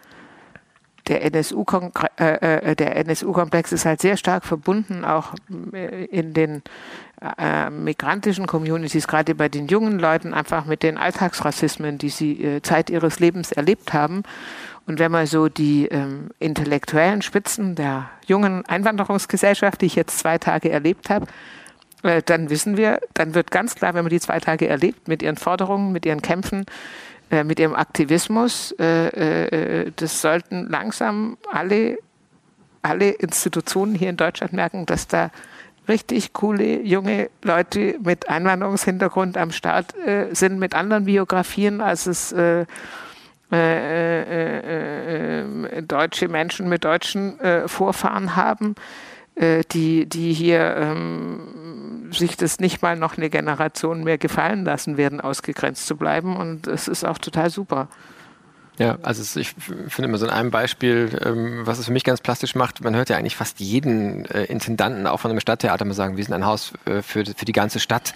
der NSU-Komplex äh, äh NSU ist halt sehr stark verbunden, auch äh, in den äh, migrantischen Communities, gerade bei den jungen Leuten, einfach mit den Alltagsrassismen, die sie äh, Zeit ihres Lebens erlebt haben. Und wenn man so die ähm, intellektuellen Spitzen der jungen Einwanderungsgesellschaft, die ich jetzt zwei Tage erlebt habe, äh, dann wissen wir, dann wird ganz klar, wenn man die zwei Tage erlebt, mit ihren Forderungen, mit ihren Kämpfen, äh, mit ihrem Aktivismus, äh, äh das sollten langsam alle, alle Institutionen hier in Deutschland merken, dass da richtig coole junge Leute mit Einwanderungshintergrund am Start äh, sind, mit anderen Biografien, als es äh, äh, äh, äh, deutsche Menschen mit deutschen äh, Vorfahren haben, äh, die, die hier ähm, sich das nicht mal noch eine Generation mehr gefallen lassen werden, ausgegrenzt zu bleiben. Und es ist auch total super. Ja, also ich finde immer so in einem Beispiel, ähm, was es für mich ganz plastisch macht, man hört ja eigentlich fast jeden äh, Intendanten auch von einem Stadttheater mal sagen, wir sind ein Haus äh, für, für die ganze Stadt.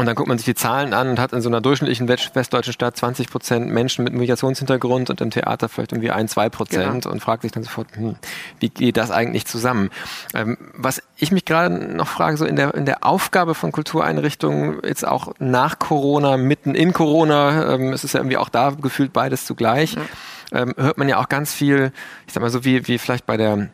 Und dann guckt man sich die Zahlen an und hat in so einer durchschnittlichen westdeutschen Stadt 20 Prozent Menschen mit Migrationshintergrund und im Theater vielleicht irgendwie ein, zwei Prozent genau. und fragt sich dann sofort, hm, wie geht das eigentlich zusammen? Ähm, was ich mich gerade noch frage, so in der, in der Aufgabe von Kultureinrichtungen, jetzt auch nach Corona, mitten in Corona, ähm, es ist ja irgendwie auch da gefühlt beides zugleich, ja. ähm, hört man ja auch ganz viel, ich sag mal so wie, wie vielleicht bei der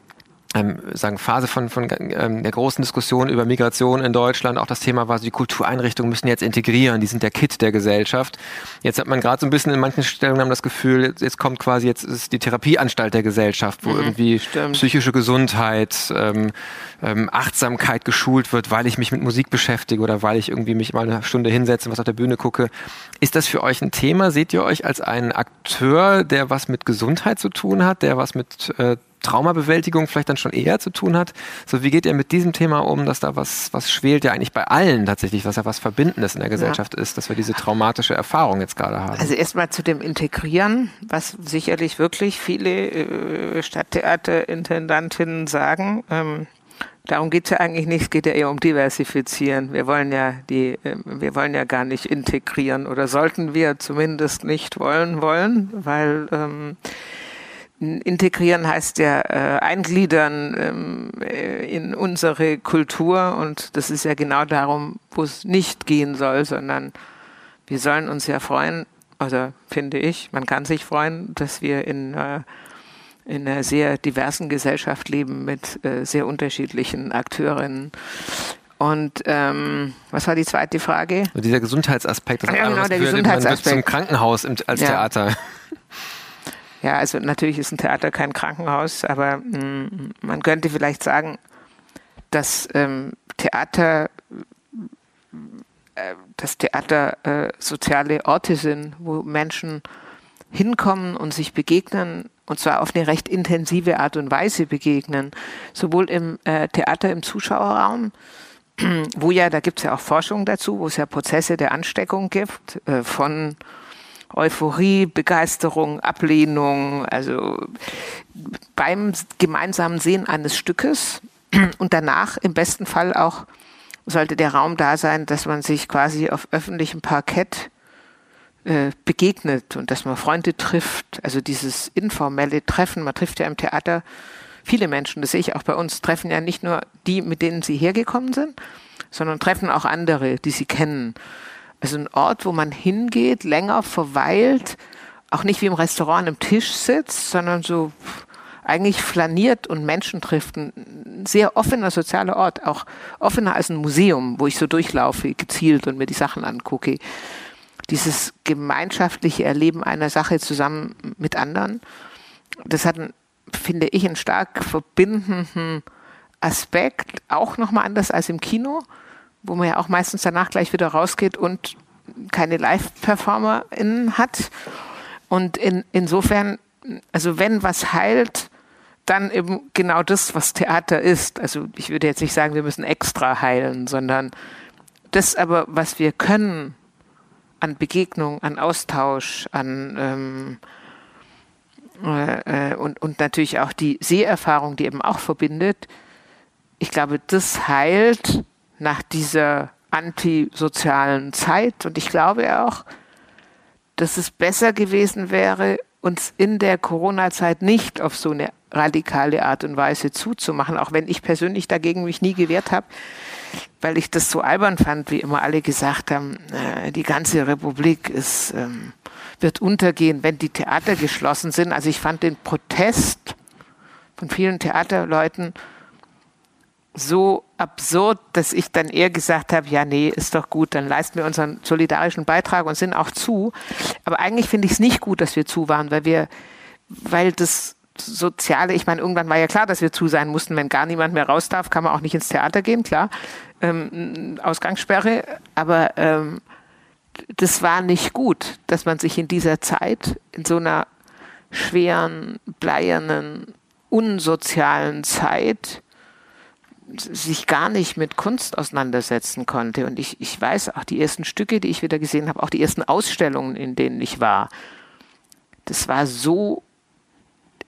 ähm, sagen Phase von, von ähm, der großen Diskussion über Migration in Deutschland. Auch das Thema war, so die Kultureinrichtungen müssen jetzt integrieren, die sind der Kit der Gesellschaft. Jetzt hat man gerade so ein bisschen in manchen Stellungen das Gefühl, jetzt, jetzt, kommt quasi, jetzt ist die Therapieanstalt der Gesellschaft, wo mhm, irgendwie stimmt. psychische Gesundheit, ähm, ähm, Achtsamkeit geschult wird, weil ich mich mit Musik beschäftige oder weil ich irgendwie mich mal eine Stunde hinsetze und was auf der Bühne gucke. Ist das für euch ein Thema? Seht ihr euch als einen Akteur, der was mit Gesundheit zu tun hat, der was mit äh, Traumabewältigung vielleicht dann schon eher zu tun hat. So, wie geht ihr mit diesem Thema um, dass da was, was schwelt ja eigentlich bei allen tatsächlich, was ja was Verbindendes in der Gesellschaft ja. ist, dass wir diese traumatische Erfahrung jetzt gerade haben? Also erstmal zu dem Integrieren, was sicherlich wirklich viele äh, Stadttheaterintendantinnen sagen. Ähm, Darum geht es ja eigentlich nicht, es geht ja eher um Diversifizieren. Wir wollen ja die, äh, wir wollen ja gar nicht integrieren oder sollten wir zumindest nicht wollen wollen, weil ähm, Integrieren heißt ja äh, eingliedern ähm, äh, in unsere Kultur und das ist ja genau darum, wo es nicht gehen soll, sondern wir sollen uns ja freuen, also finde ich, man kann sich freuen, dass wir in, äh, in einer sehr diversen Gesellschaft leben mit äh, sehr unterschiedlichen Akteurinnen. Und ähm, was war die zweite Frage? dieser Gesundheitsaspekt. Das ja, genau, der Gesundheitsaspekt. Man wird zum Krankenhaus im, als ja. Theater. Ja, also natürlich ist ein Theater kein Krankenhaus, aber mh, mm, man könnte vielleicht sagen, dass ähm, Theater äh, dass Theater äh, soziale Orte sind, wo Menschen hinkommen und sich begegnen und zwar auf eine recht intensive Art und Weise begegnen, sowohl im äh, Theater im Zuschauerraum, wo ja, da gibt es ja auch Forschung dazu, wo es ja Prozesse der Ansteckung gibt, äh, von Euphorie, Begeisterung, Ablehnung, also beim gemeinsamen Sehen eines Stückes und danach im besten Fall auch sollte der Raum da sein, dass man sich quasi auf öffentlichem Parkett äh, begegnet und dass man Freunde trifft, also dieses informelle Treffen, man trifft ja im Theater viele Menschen, das sehe ich auch bei uns, treffen ja nicht nur die, mit denen sie hergekommen sind, sondern treffen auch andere, die sie kennen. Also ein Ort, wo man hingeht, länger verweilt, auch nicht wie im Restaurant an einem Tisch sitzt, sondern so eigentlich flaniert und Menschen trifft. Ein sehr offener sozialer Ort, auch offener als ein Museum, wo ich so durchlaufe, gezielt und mir die Sachen angucke. Dieses gemeinschaftliche Erleben einer Sache zusammen mit anderen, das hat, finde ich, einen stark verbindenden Aspekt, auch nochmal anders als im Kino wo man ja auch meistens danach gleich wieder rausgeht und keine Live-PerformerInnen hat. Und in, insofern, also wenn was heilt, dann eben genau das, was Theater ist. Also ich würde jetzt nicht sagen, wir müssen extra heilen, sondern das aber, was wir können an Begegnung, an Austausch, an ähm, äh, äh und, und natürlich auch die Seherfahrung, die eben auch verbindet. Ich glaube, das heilt nach dieser antisozialen Zeit. Und ich glaube auch, dass es besser gewesen wäre, uns in der Corona-Zeit nicht auf so eine radikale Art und Weise zuzumachen, auch wenn ich persönlich dagegen mich nie gewehrt habe, weil ich das so albern fand, wie immer alle gesagt haben, äh, die ganze Republik ist, ähm, wird untergehen, wenn die Theater geschlossen sind. Also ich fand den Protest von vielen Theaterleuten so absurd, dass ich dann eher gesagt habe, ja, nee, ist doch gut, dann leisten wir unseren solidarischen Beitrag und sind auch zu. Aber eigentlich finde ich es nicht gut, dass wir zu waren, weil wir, weil das Soziale, ich meine, irgendwann war ja klar, dass wir zu sein mussten. Wenn gar niemand mehr raus darf, kann man auch nicht ins Theater gehen, klar. Ähm, Ausgangssperre. Aber ähm, das war nicht gut, dass man sich in dieser Zeit, in so einer schweren, bleiernen, unsozialen Zeit sich gar nicht mit Kunst auseinandersetzen konnte. Und ich, ich weiß auch die ersten Stücke, die ich wieder gesehen habe, auch die ersten Ausstellungen, in denen ich war, das war so,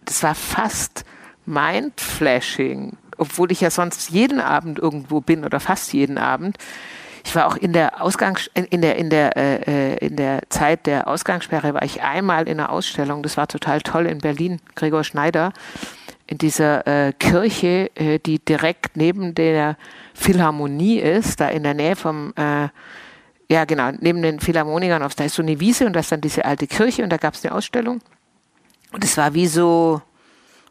das war fast mindflashing, obwohl ich ja sonst jeden Abend irgendwo bin oder fast jeden Abend. Ich war auch in der Ausgangs in der in der äh, äh, in der Zeit der Ausgangssperre war ich einmal in einer Ausstellung. Das war total toll in Berlin. Gregor Schneider in dieser äh, Kirche, äh, die direkt neben der Philharmonie ist, da in der Nähe vom äh, ja genau neben den Philharmonikern. Da ist so eine Wiese und da ist dann diese alte Kirche und da gab es eine Ausstellung und es war wie so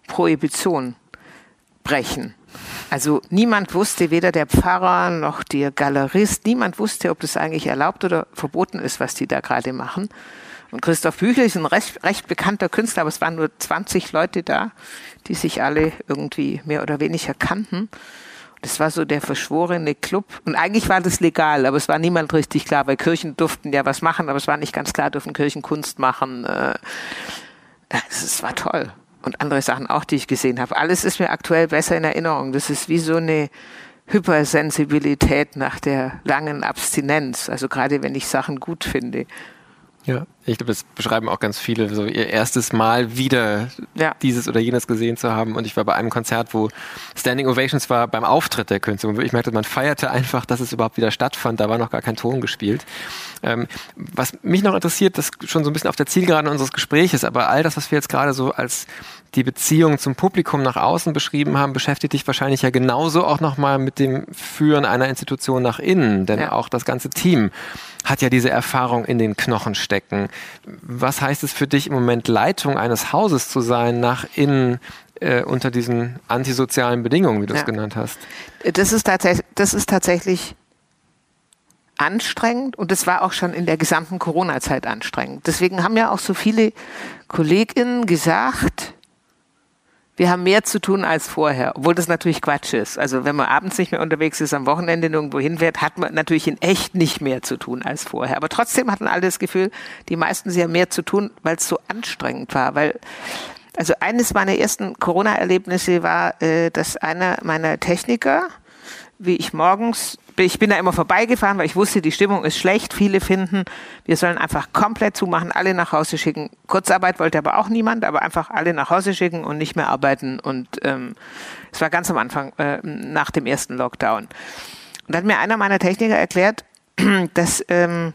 Prohibition brechen. Also niemand wusste, weder der Pfarrer noch der Galerist, niemand wusste, ob das eigentlich erlaubt oder verboten ist, was die da gerade machen. Und Christoph Büchel ist ein recht, recht, bekannter Künstler, aber es waren nur 20 Leute da, die sich alle irgendwie mehr oder weniger kannten. Das war so der verschworene Club. Und eigentlich war das legal, aber es war niemand richtig klar, weil Kirchen durften ja was machen, aber es war nicht ganz klar, dürfen Kirchen Kunst machen. Es äh, war toll und andere Sachen auch, die ich gesehen habe. Alles ist mir aktuell besser in Erinnerung. Das ist wie so eine Hypersensibilität nach der langen Abstinenz. Also gerade wenn ich Sachen gut finde. Ja, ich glaube, das beschreiben auch ganz viele, so ihr erstes Mal wieder ja. dieses oder jenes gesehen zu haben. Und ich war bei einem Konzert, wo Standing Ovations war beim Auftritt der Künstler. Und ich merkte, man feierte einfach, dass es überhaupt wieder stattfand. Da war noch gar kein Ton gespielt. Ähm, was mich noch interessiert, das schon so ein bisschen auf der Zielgerade unseres Gesprächs, aber all das, was wir jetzt gerade so als die Beziehung zum Publikum nach außen beschrieben haben, beschäftigt dich wahrscheinlich ja genauso auch nochmal mit dem Führen einer Institution nach innen. Denn ja. auch das ganze Team hat ja diese Erfahrung in den Knochen stecken. Was heißt es für dich im Moment, Leitung eines Hauses zu sein, nach innen äh, unter diesen antisozialen Bedingungen, wie du es ja. genannt hast? Das ist, tatsächlich, das ist tatsächlich anstrengend und es war auch schon in der gesamten Corona-Zeit anstrengend. Deswegen haben ja auch so viele KollegInnen gesagt, wir haben mehr zu tun als vorher, obwohl das natürlich Quatsch ist. Also wenn man abends nicht mehr unterwegs ist, am Wochenende nirgendwo hinfährt, hat man natürlich in echt nicht mehr zu tun als vorher. Aber trotzdem hatten alle das Gefühl, die meisten sie haben mehr zu tun, weil es so anstrengend war. Weil also eines meiner ersten Corona-Erlebnisse war, äh, dass einer meiner Techniker, wie ich morgens ich bin da immer vorbeigefahren, weil ich wusste, die Stimmung ist schlecht. Viele finden, wir sollen einfach komplett zumachen, alle nach Hause schicken. Kurzarbeit wollte aber auch niemand, aber einfach alle nach Hause schicken und nicht mehr arbeiten. Und ähm, es war ganz am Anfang, äh, nach dem ersten Lockdown. Und da hat mir einer meiner Techniker erklärt, dass, ähm,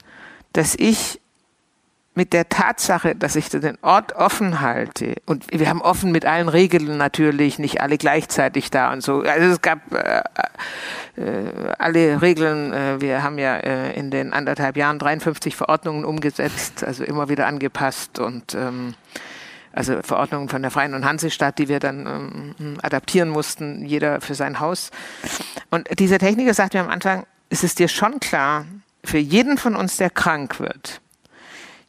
dass ich mit der Tatsache, dass ich den Ort offen halte und wir haben offen mit allen Regeln natürlich, nicht alle gleichzeitig da und so. Also es gab äh, äh, alle Regeln. Äh, wir haben ja äh, in den anderthalb Jahren 53 Verordnungen umgesetzt, also immer wieder angepasst und ähm, also Verordnungen von der Freien und Hansestadt, die wir dann ähm, adaptieren mussten, jeder für sein Haus. Und dieser Techniker sagt mir am Anfang, es ist dir schon klar, für jeden von uns, der krank wird,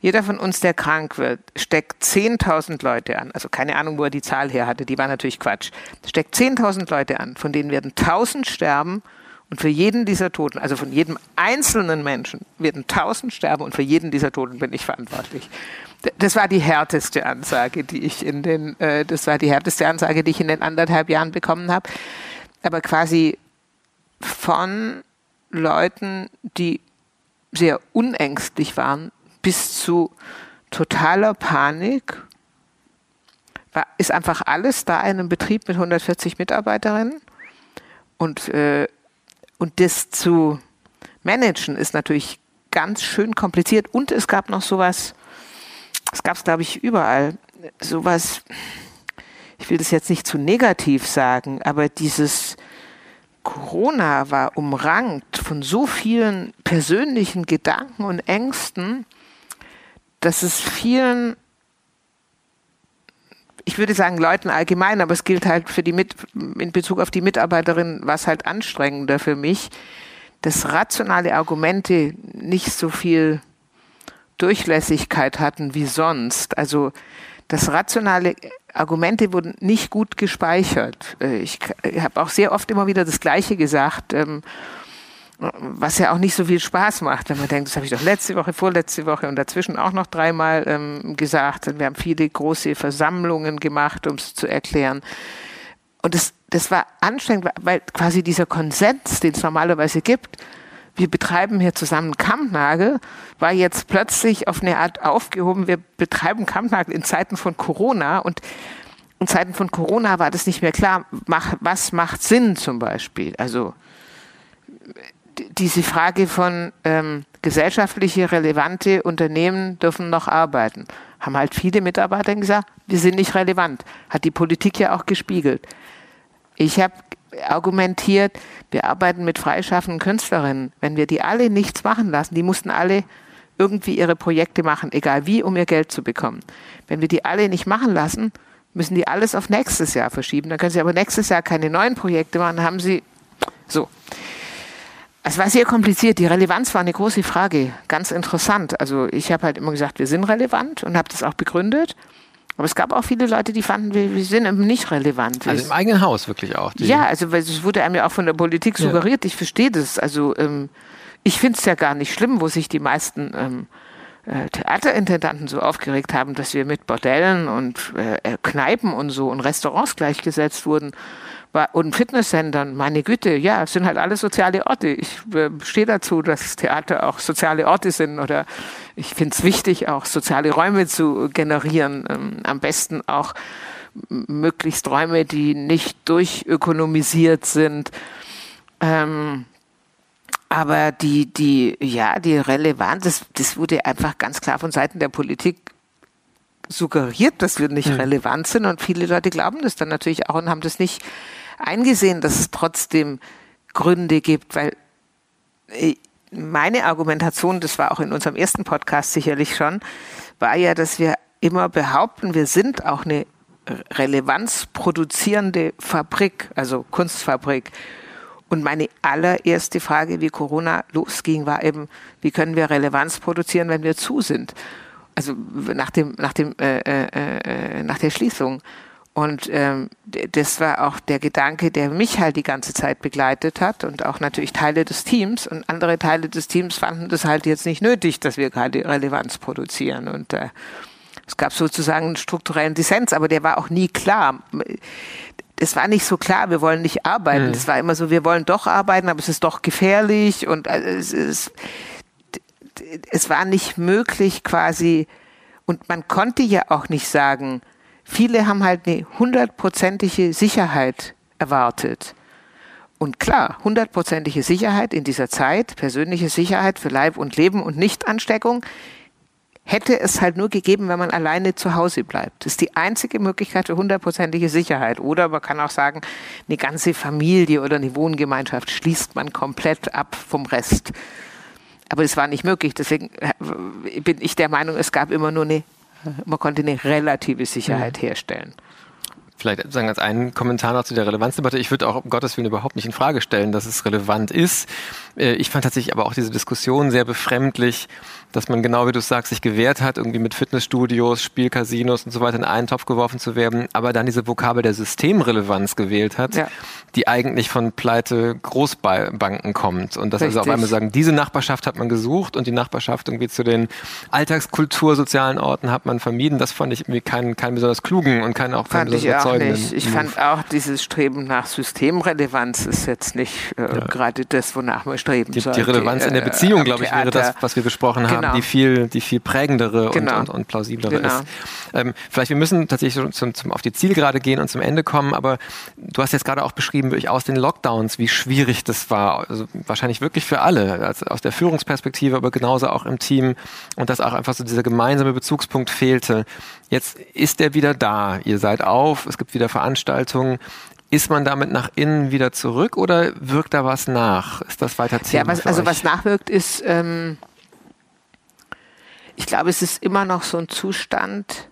jeder von uns, der krank wird, steckt 10.000 Leute an. Also keine Ahnung, wo er die Zahl her hatte, die war natürlich Quatsch. Steckt 10.000 Leute an, von denen werden 1.000 sterben und für jeden dieser Toten, also von jedem einzelnen Menschen, werden 1.000 sterben und für jeden dieser Toten bin ich verantwortlich. Das war die härteste Ansage, die ich in den, äh, das war die härteste Ansage, die ich in den anderthalb Jahren bekommen habe. Aber quasi von Leuten, die sehr unängstlich waren, bis zu totaler Panik. War, ist einfach alles da in einem Betrieb mit 140 Mitarbeiterinnen. Und, äh, und das zu managen ist natürlich ganz schön kompliziert. Und es gab noch sowas, das gab es, glaube ich, überall, sowas, ich will das jetzt nicht zu negativ sagen, aber dieses Corona war umrankt von so vielen persönlichen Gedanken und Ängsten, dass es vielen, ich würde sagen Leuten allgemein, aber es gilt halt für die Mit, in Bezug auf die Mitarbeiterin, was halt anstrengender für mich, dass rationale Argumente nicht so viel Durchlässigkeit hatten wie sonst. Also dass rationale Argumente wurden nicht gut gespeichert. Äh, ich habe auch sehr oft immer wieder das Gleiche gesagt. Ähm, was ja auch nicht so viel Spaß macht, wenn man denkt, das habe ich doch letzte Woche, vorletzte Woche und dazwischen auch noch dreimal ähm, gesagt. Wir haben viele große Versammlungen gemacht, um es zu erklären. Und das, das war anstrengend, weil quasi dieser Konsens, den es normalerweise gibt, wir betreiben hier zusammen Kampnagel, war jetzt plötzlich auf eine Art aufgehoben, wir betreiben Kampnagel in Zeiten von Corona und in Zeiten von Corona war das nicht mehr klar, mach, was macht Sinn zum Beispiel. Also diese Frage von ähm, gesellschaftliche relevante Unternehmen dürfen noch arbeiten, haben halt viele Mitarbeiter gesagt, wir sind nicht relevant. Hat die Politik ja auch gespiegelt. Ich habe argumentiert, wir arbeiten mit freischaffenden Künstlerinnen. Wenn wir die alle nichts machen lassen, die mussten alle irgendwie ihre Projekte machen, egal wie, um ihr Geld zu bekommen. Wenn wir die alle nicht machen lassen, müssen die alles auf nächstes Jahr verschieben. Dann können sie aber nächstes Jahr keine neuen Projekte machen, haben sie so. Es war sehr kompliziert. Die Relevanz war eine große Frage. Ganz interessant. Also ich habe halt immer gesagt, wir sind relevant und habe das auch begründet. Aber es gab auch viele Leute, die fanden, wir, wir sind eben nicht relevant. Also im eigenen Haus wirklich auch. ja, also weil es wurde einem ja auch von der Politik suggeriert. Ja. Ich verstehe das. Also ähm, ich finde es ja gar nicht schlimm, wo sich die meisten ähm, äh, Theaterintendanten so aufgeregt haben, dass wir mit Bordellen und äh, äh Kneipen und so und Restaurants gleichgesetzt wurden und Fitnesscentern, meine Güte, ja, es sind halt alle soziale Orte. Ich äh, stehe dazu, dass Theater auch soziale Orte sind oder ich finde es wichtig, auch soziale Räume zu generieren. Ähm, am besten auch möglichst Räume, die nicht durchökonomisiert sind. Ähm, aber die, die, ja, die Relevanz, das, das wurde einfach ganz klar von Seiten der Politik suggeriert, dass wir nicht mhm. relevant sind und viele Leute glauben das dann natürlich auch und haben das nicht eingesehen, dass es trotzdem Gründe gibt, weil äh, meine Argumentation, das war auch in unserem ersten Podcast sicherlich schon, war ja, dass wir immer behaupten, wir sind auch eine relevanzproduzierende Fabrik, also Kunstfabrik. Und meine allererste Frage, wie Corona losging, war eben, wie können wir Relevanz produzieren, wenn wir zu sind? Also nach dem, nach dem, äh, äh, äh nach der Schließung. Und ähm, das war auch der Gedanke, der mich halt die ganze Zeit begleitet hat und auch natürlich Teile des Teams. Und andere Teile des Teams fanden das halt jetzt nicht nötig, dass wir gerade Relevanz produzieren. Und äh, es gab sozusagen einen strukturellen Dissens, aber der war auch nie klar. Es war nicht so klar, wir wollen nicht arbeiten. Es mhm. war immer so, wir wollen doch arbeiten, aber es ist doch gefährlich und äh, es, ist, es war nicht möglich quasi. Und man konnte ja auch nicht sagen, Viele haben halt eine hundertprozentige Sicherheit erwartet. Und klar, hundertprozentige Sicherheit in dieser Zeit, persönliche Sicherheit für Leib und Leben und Nichtansteckung, hätte es halt nur gegeben, wenn man alleine zu Hause bleibt. Das ist die einzige Möglichkeit für hundertprozentige Sicherheit. Oder man kann auch sagen, eine ganze Familie oder eine Wohngemeinschaft schließt man komplett ab vom Rest. Aber es war nicht möglich. Deswegen äh, bin ich der Meinung, es gab immer nur eine man konnte eine relative Sicherheit mhm. herstellen. Vielleicht sagen als einen Kommentar noch zu der Relevanzdebatte. Ich würde auch um Gottes Willen überhaupt nicht in Frage stellen, dass es relevant ist. Äh, ich fand tatsächlich aber auch diese Diskussion sehr befremdlich, dass man genau wie du sagst, sich gewehrt hat, irgendwie mit Fitnessstudios, Spielcasinos und so weiter in einen Topf geworfen zu werden, aber dann diese Vokabel der Systemrelevanz gewählt hat, ja. die eigentlich von pleite Großbanken kommt. Und dass Richtig. also auf einmal sagen, diese Nachbarschaft hat man gesucht und die Nachbarschaft irgendwie zu den Alltagskultur, sozialen Orten hat man vermieden. Das fand ich irgendwie keinen, keinen besonders klugen und keinen auch keinen besonders überzeugenden. Ich, fand auch dieses Streben nach Systemrelevanz ist jetzt nicht äh, ja. gerade das, wonach man streben die, sollte. Die Relevanz in der Beziehung, äh, glaube ich, wäre das, was wir besprochen haben genau. die viel, die viel prägendere genau. und, und, und, plausiblere genau. ist. Ähm, vielleicht, wir müssen tatsächlich zum, zum, auf die Zielgerade gehen und zum Ende kommen, aber du hast jetzt gerade auch beschrieben, durchaus den Lockdowns, wie schwierig das war. Also wahrscheinlich wirklich für alle, also aus der Führungsperspektive, aber genauso auch im Team und dass auch einfach so dieser gemeinsame Bezugspunkt fehlte. Jetzt ist der wieder da. Ihr seid auf, es gibt wieder Veranstaltungen. Ist man damit nach innen wieder zurück oder wirkt da was nach? Ist das weiter Thema? Ja, was, also was nachwirkt, ist ähm, ich glaube, es ist immer noch so ein Zustand.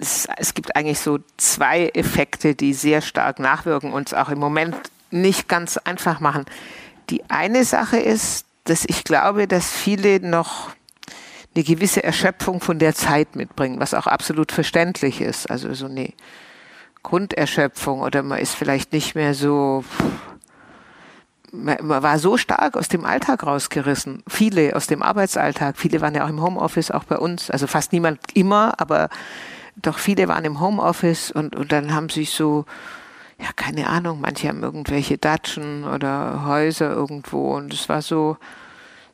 Es, es gibt eigentlich so zwei Effekte, die sehr stark nachwirken und es auch im Moment nicht ganz einfach machen. Die eine Sache ist, dass ich glaube, dass viele noch eine gewisse Erschöpfung von der Zeit mitbringen, was auch absolut verständlich ist. Also so eine Grunderschöpfung oder man ist vielleicht nicht mehr so man, man war so stark aus dem Alltag rausgerissen. Viele aus dem Arbeitsalltag. Viele waren ja auch im Homeoffice, auch bei uns. Also fast niemand immer, aber doch viele waren im Homeoffice und, und dann haben sich so, ja, keine Ahnung, manche haben irgendwelche Datschen oder Häuser irgendwo und es war so,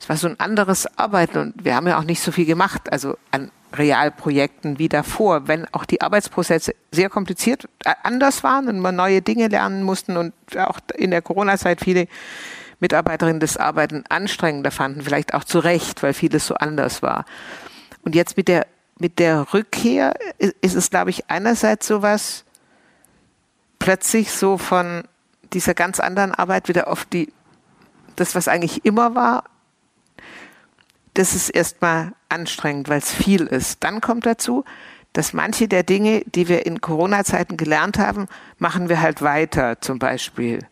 es war so ein anderes Arbeiten und wir haben ja auch nicht so viel gemacht, also an Realprojekten wie davor, wenn auch die Arbeitsprozesse sehr kompliziert äh, anders waren und man neue Dinge lernen mussten und auch in der Corona-Zeit viele Mitarbeiterinnen das Arbeiten anstrengender fanden, vielleicht auch zu Recht, weil vieles so anders war. Und jetzt mit der, mit der Rückkehr ist es, glaube ich, einerseits sowas, plötzlich so von dieser ganz anderen Arbeit wieder auf die, das, was eigentlich immer war, das ist erstmal anstrengend, weil es viel ist. Dann kommt dazu, dass manche der Dinge, die wir in Corona-Zeiten gelernt haben, machen wir halt weiter. Zum Beispiel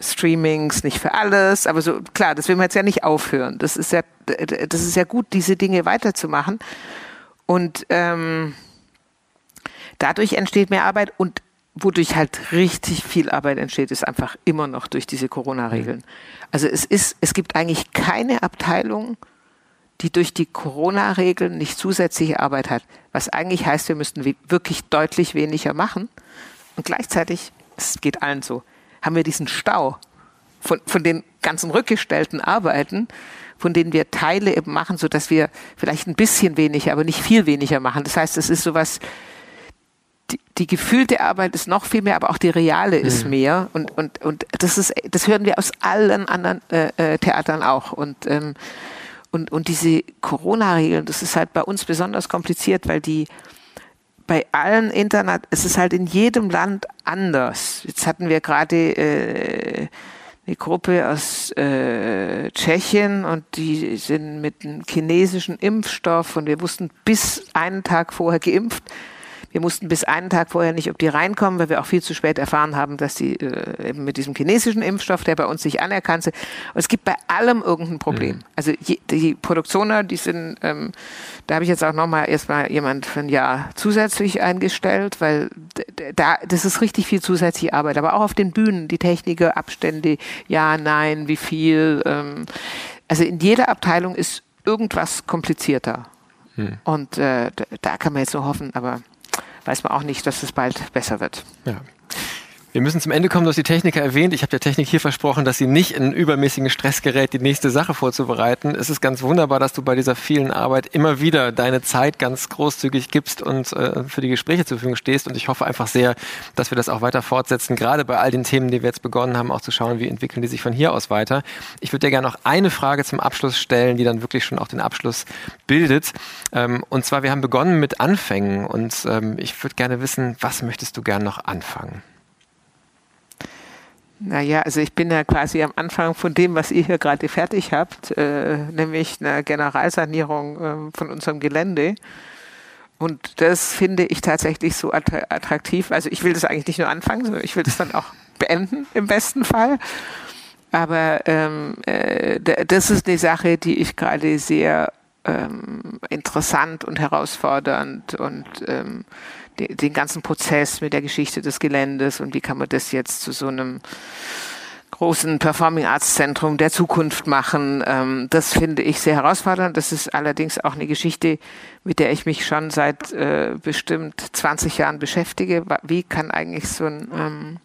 Streamings, nicht für alles, aber so klar, das will man jetzt ja nicht aufhören. Das ist ja, das ist ja gut, diese Dinge weiterzumachen. Und ähm, dadurch entsteht mehr Arbeit und wodurch halt richtig viel Arbeit entsteht, ist einfach immer noch durch diese Corona-Regeln. Also es ist, es gibt eigentlich keine Abteilung, die durch die Corona-Regeln nicht zusätzliche Arbeit hat. Was eigentlich heißt, wir müssten wirklich deutlich weniger machen. Und gleichzeitig, es geht allen so, haben wir diesen Stau von, von den ganzen rückgestellten Arbeiten, von denen wir Teile eben machen, so dass wir vielleicht ein bisschen weniger, aber nicht viel weniger machen. Das heißt, es ist sowas, die, die gefühlte Arbeit ist noch viel mehr, aber auch die reale ist mhm. mehr. Und, und, und das ist, das hören wir aus allen anderen äh, äh Theatern auch. Und ähm, und, und diese Corona-Regeln, das ist halt bei uns besonders kompliziert, weil die bei allen Internet, es ist halt in jedem Land anders. Jetzt hatten wir gerade äh, eine Gruppe aus äh, Tschechien und die sind mit einem chinesischen Impfstoff und wir wussten bis einen Tag vorher geimpft, wir mussten bis einen Tag vorher nicht, ob die reinkommen, weil wir auch viel zu spät erfahren haben, dass die äh, eben mit diesem chinesischen Impfstoff, der bei uns nicht anerkannt ist. Und es gibt bei allem irgendein Problem. Mhm. Also je, die Produktioner, die sind, ähm, da habe ich jetzt auch nochmal erstmal jemand für ein Jahr zusätzlich eingestellt, weil da, das ist richtig viel zusätzliche Arbeit. Aber auch auf den Bühnen, die Techniker, Abstände, ja, nein, wie viel. Ähm, also in jeder Abteilung ist irgendwas komplizierter. Hm. Und äh, da kann man jetzt so hoffen, aber weiß man auch nicht, dass es bald besser wird. Ja. Wir müssen zum Ende kommen, du hast die Techniker erwähnt. Ich habe der Technik hier versprochen, dass sie nicht in übermäßigen Stress gerät, die nächste Sache vorzubereiten. Es ist ganz wunderbar, dass du bei dieser vielen Arbeit immer wieder deine Zeit ganz großzügig gibst und äh, für die Gespräche zur Verfügung stehst. Und ich hoffe einfach sehr, dass wir das auch weiter fortsetzen, gerade bei all den Themen, die wir jetzt begonnen haben, auch zu schauen, wie entwickeln die sich von hier aus weiter. Ich würde dir gerne noch eine Frage zum Abschluss stellen, die dann wirklich schon auch den Abschluss bildet. Ähm, und zwar, wir haben begonnen mit Anfängen und ähm, ich würde gerne wissen, was möchtest du gerne noch anfangen? Naja, also ich bin ja quasi am Anfang von dem, was ihr hier gerade fertig habt, äh, nämlich eine Generalsanierung äh, von unserem Gelände. Und das finde ich tatsächlich so attraktiv. Also ich will das eigentlich nicht nur anfangen, sondern ich will das dann auch beenden im besten Fall. Aber ähm, äh, das ist eine Sache, die ich gerade sehr ähm, interessant und herausfordernd und ähm, den, den ganzen Prozess mit der Geschichte des Geländes und wie kann man das jetzt zu so einem großen Performing Arts Zentrum der Zukunft machen. Ähm, das finde ich sehr herausfordernd. Das ist allerdings auch eine Geschichte, mit der ich mich schon seit äh, bestimmt 20 Jahren beschäftige. Wie kann eigentlich so ein ähm,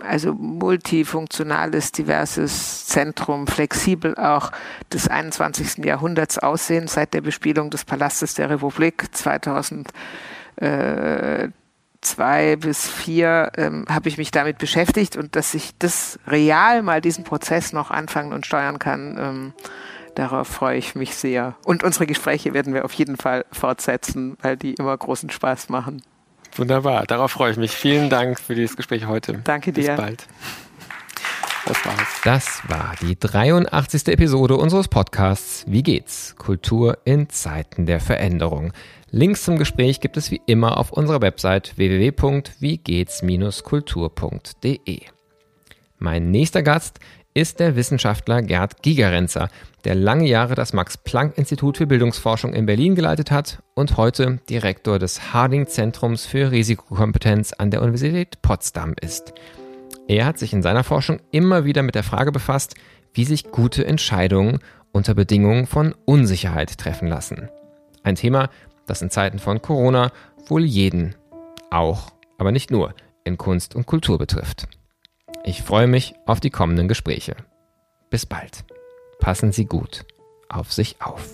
also multifunktionales, diverses Zentrum, flexibel auch des 21. Jahrhunderts aussehen, seit der Bespielung des Palastes der Republik 2002 bis 2004 ähm, habe ich mich damit beschäftigt und dass ich das real mal diesen Prozess noch anfangen und steuern kann, ähm, darauf freue ich mich sehr. Und unsere Gespräche werden wir auf jeden Fall fortsetzen, weil die immer großen Spaß machen. Wunderbar, darauf freue ich mich. Vielen Dank für dieses Gespräch heute. Danke dir. Bis bald. Das war's. Das war die 83. Episode unseres Podcasts Wie geht's? Kultur in Zeiten der Veränderung. Links zum Gespräch gibt es wie immer auf unserer Website www.wiegehts-kultur.de. Mein nächster Gast ist der Wissenschaftler Gerd Gigerenzer, der lange Jahre das Max-Planck-Institut für Bildungsforschung in Berlin geleitet hat und heute Direktor des Harding-Zentrums für Risikokompetenz an der Universität Potsdam ist. Er hat sich in seiner Forschung immer wieder mit der Frage befasst, wie sich gute Entscheidungen unter Bedingungen von Unsicherheit treffen lassen. Ein Thema, das in Zeiten von Corona wohl jeden, auch, aber nicht nur, in Kunst und Kultur betrifft. Ich freue mich auf die kommenden Gespräche. Bis bald. Passen Sie gut auf sich auf.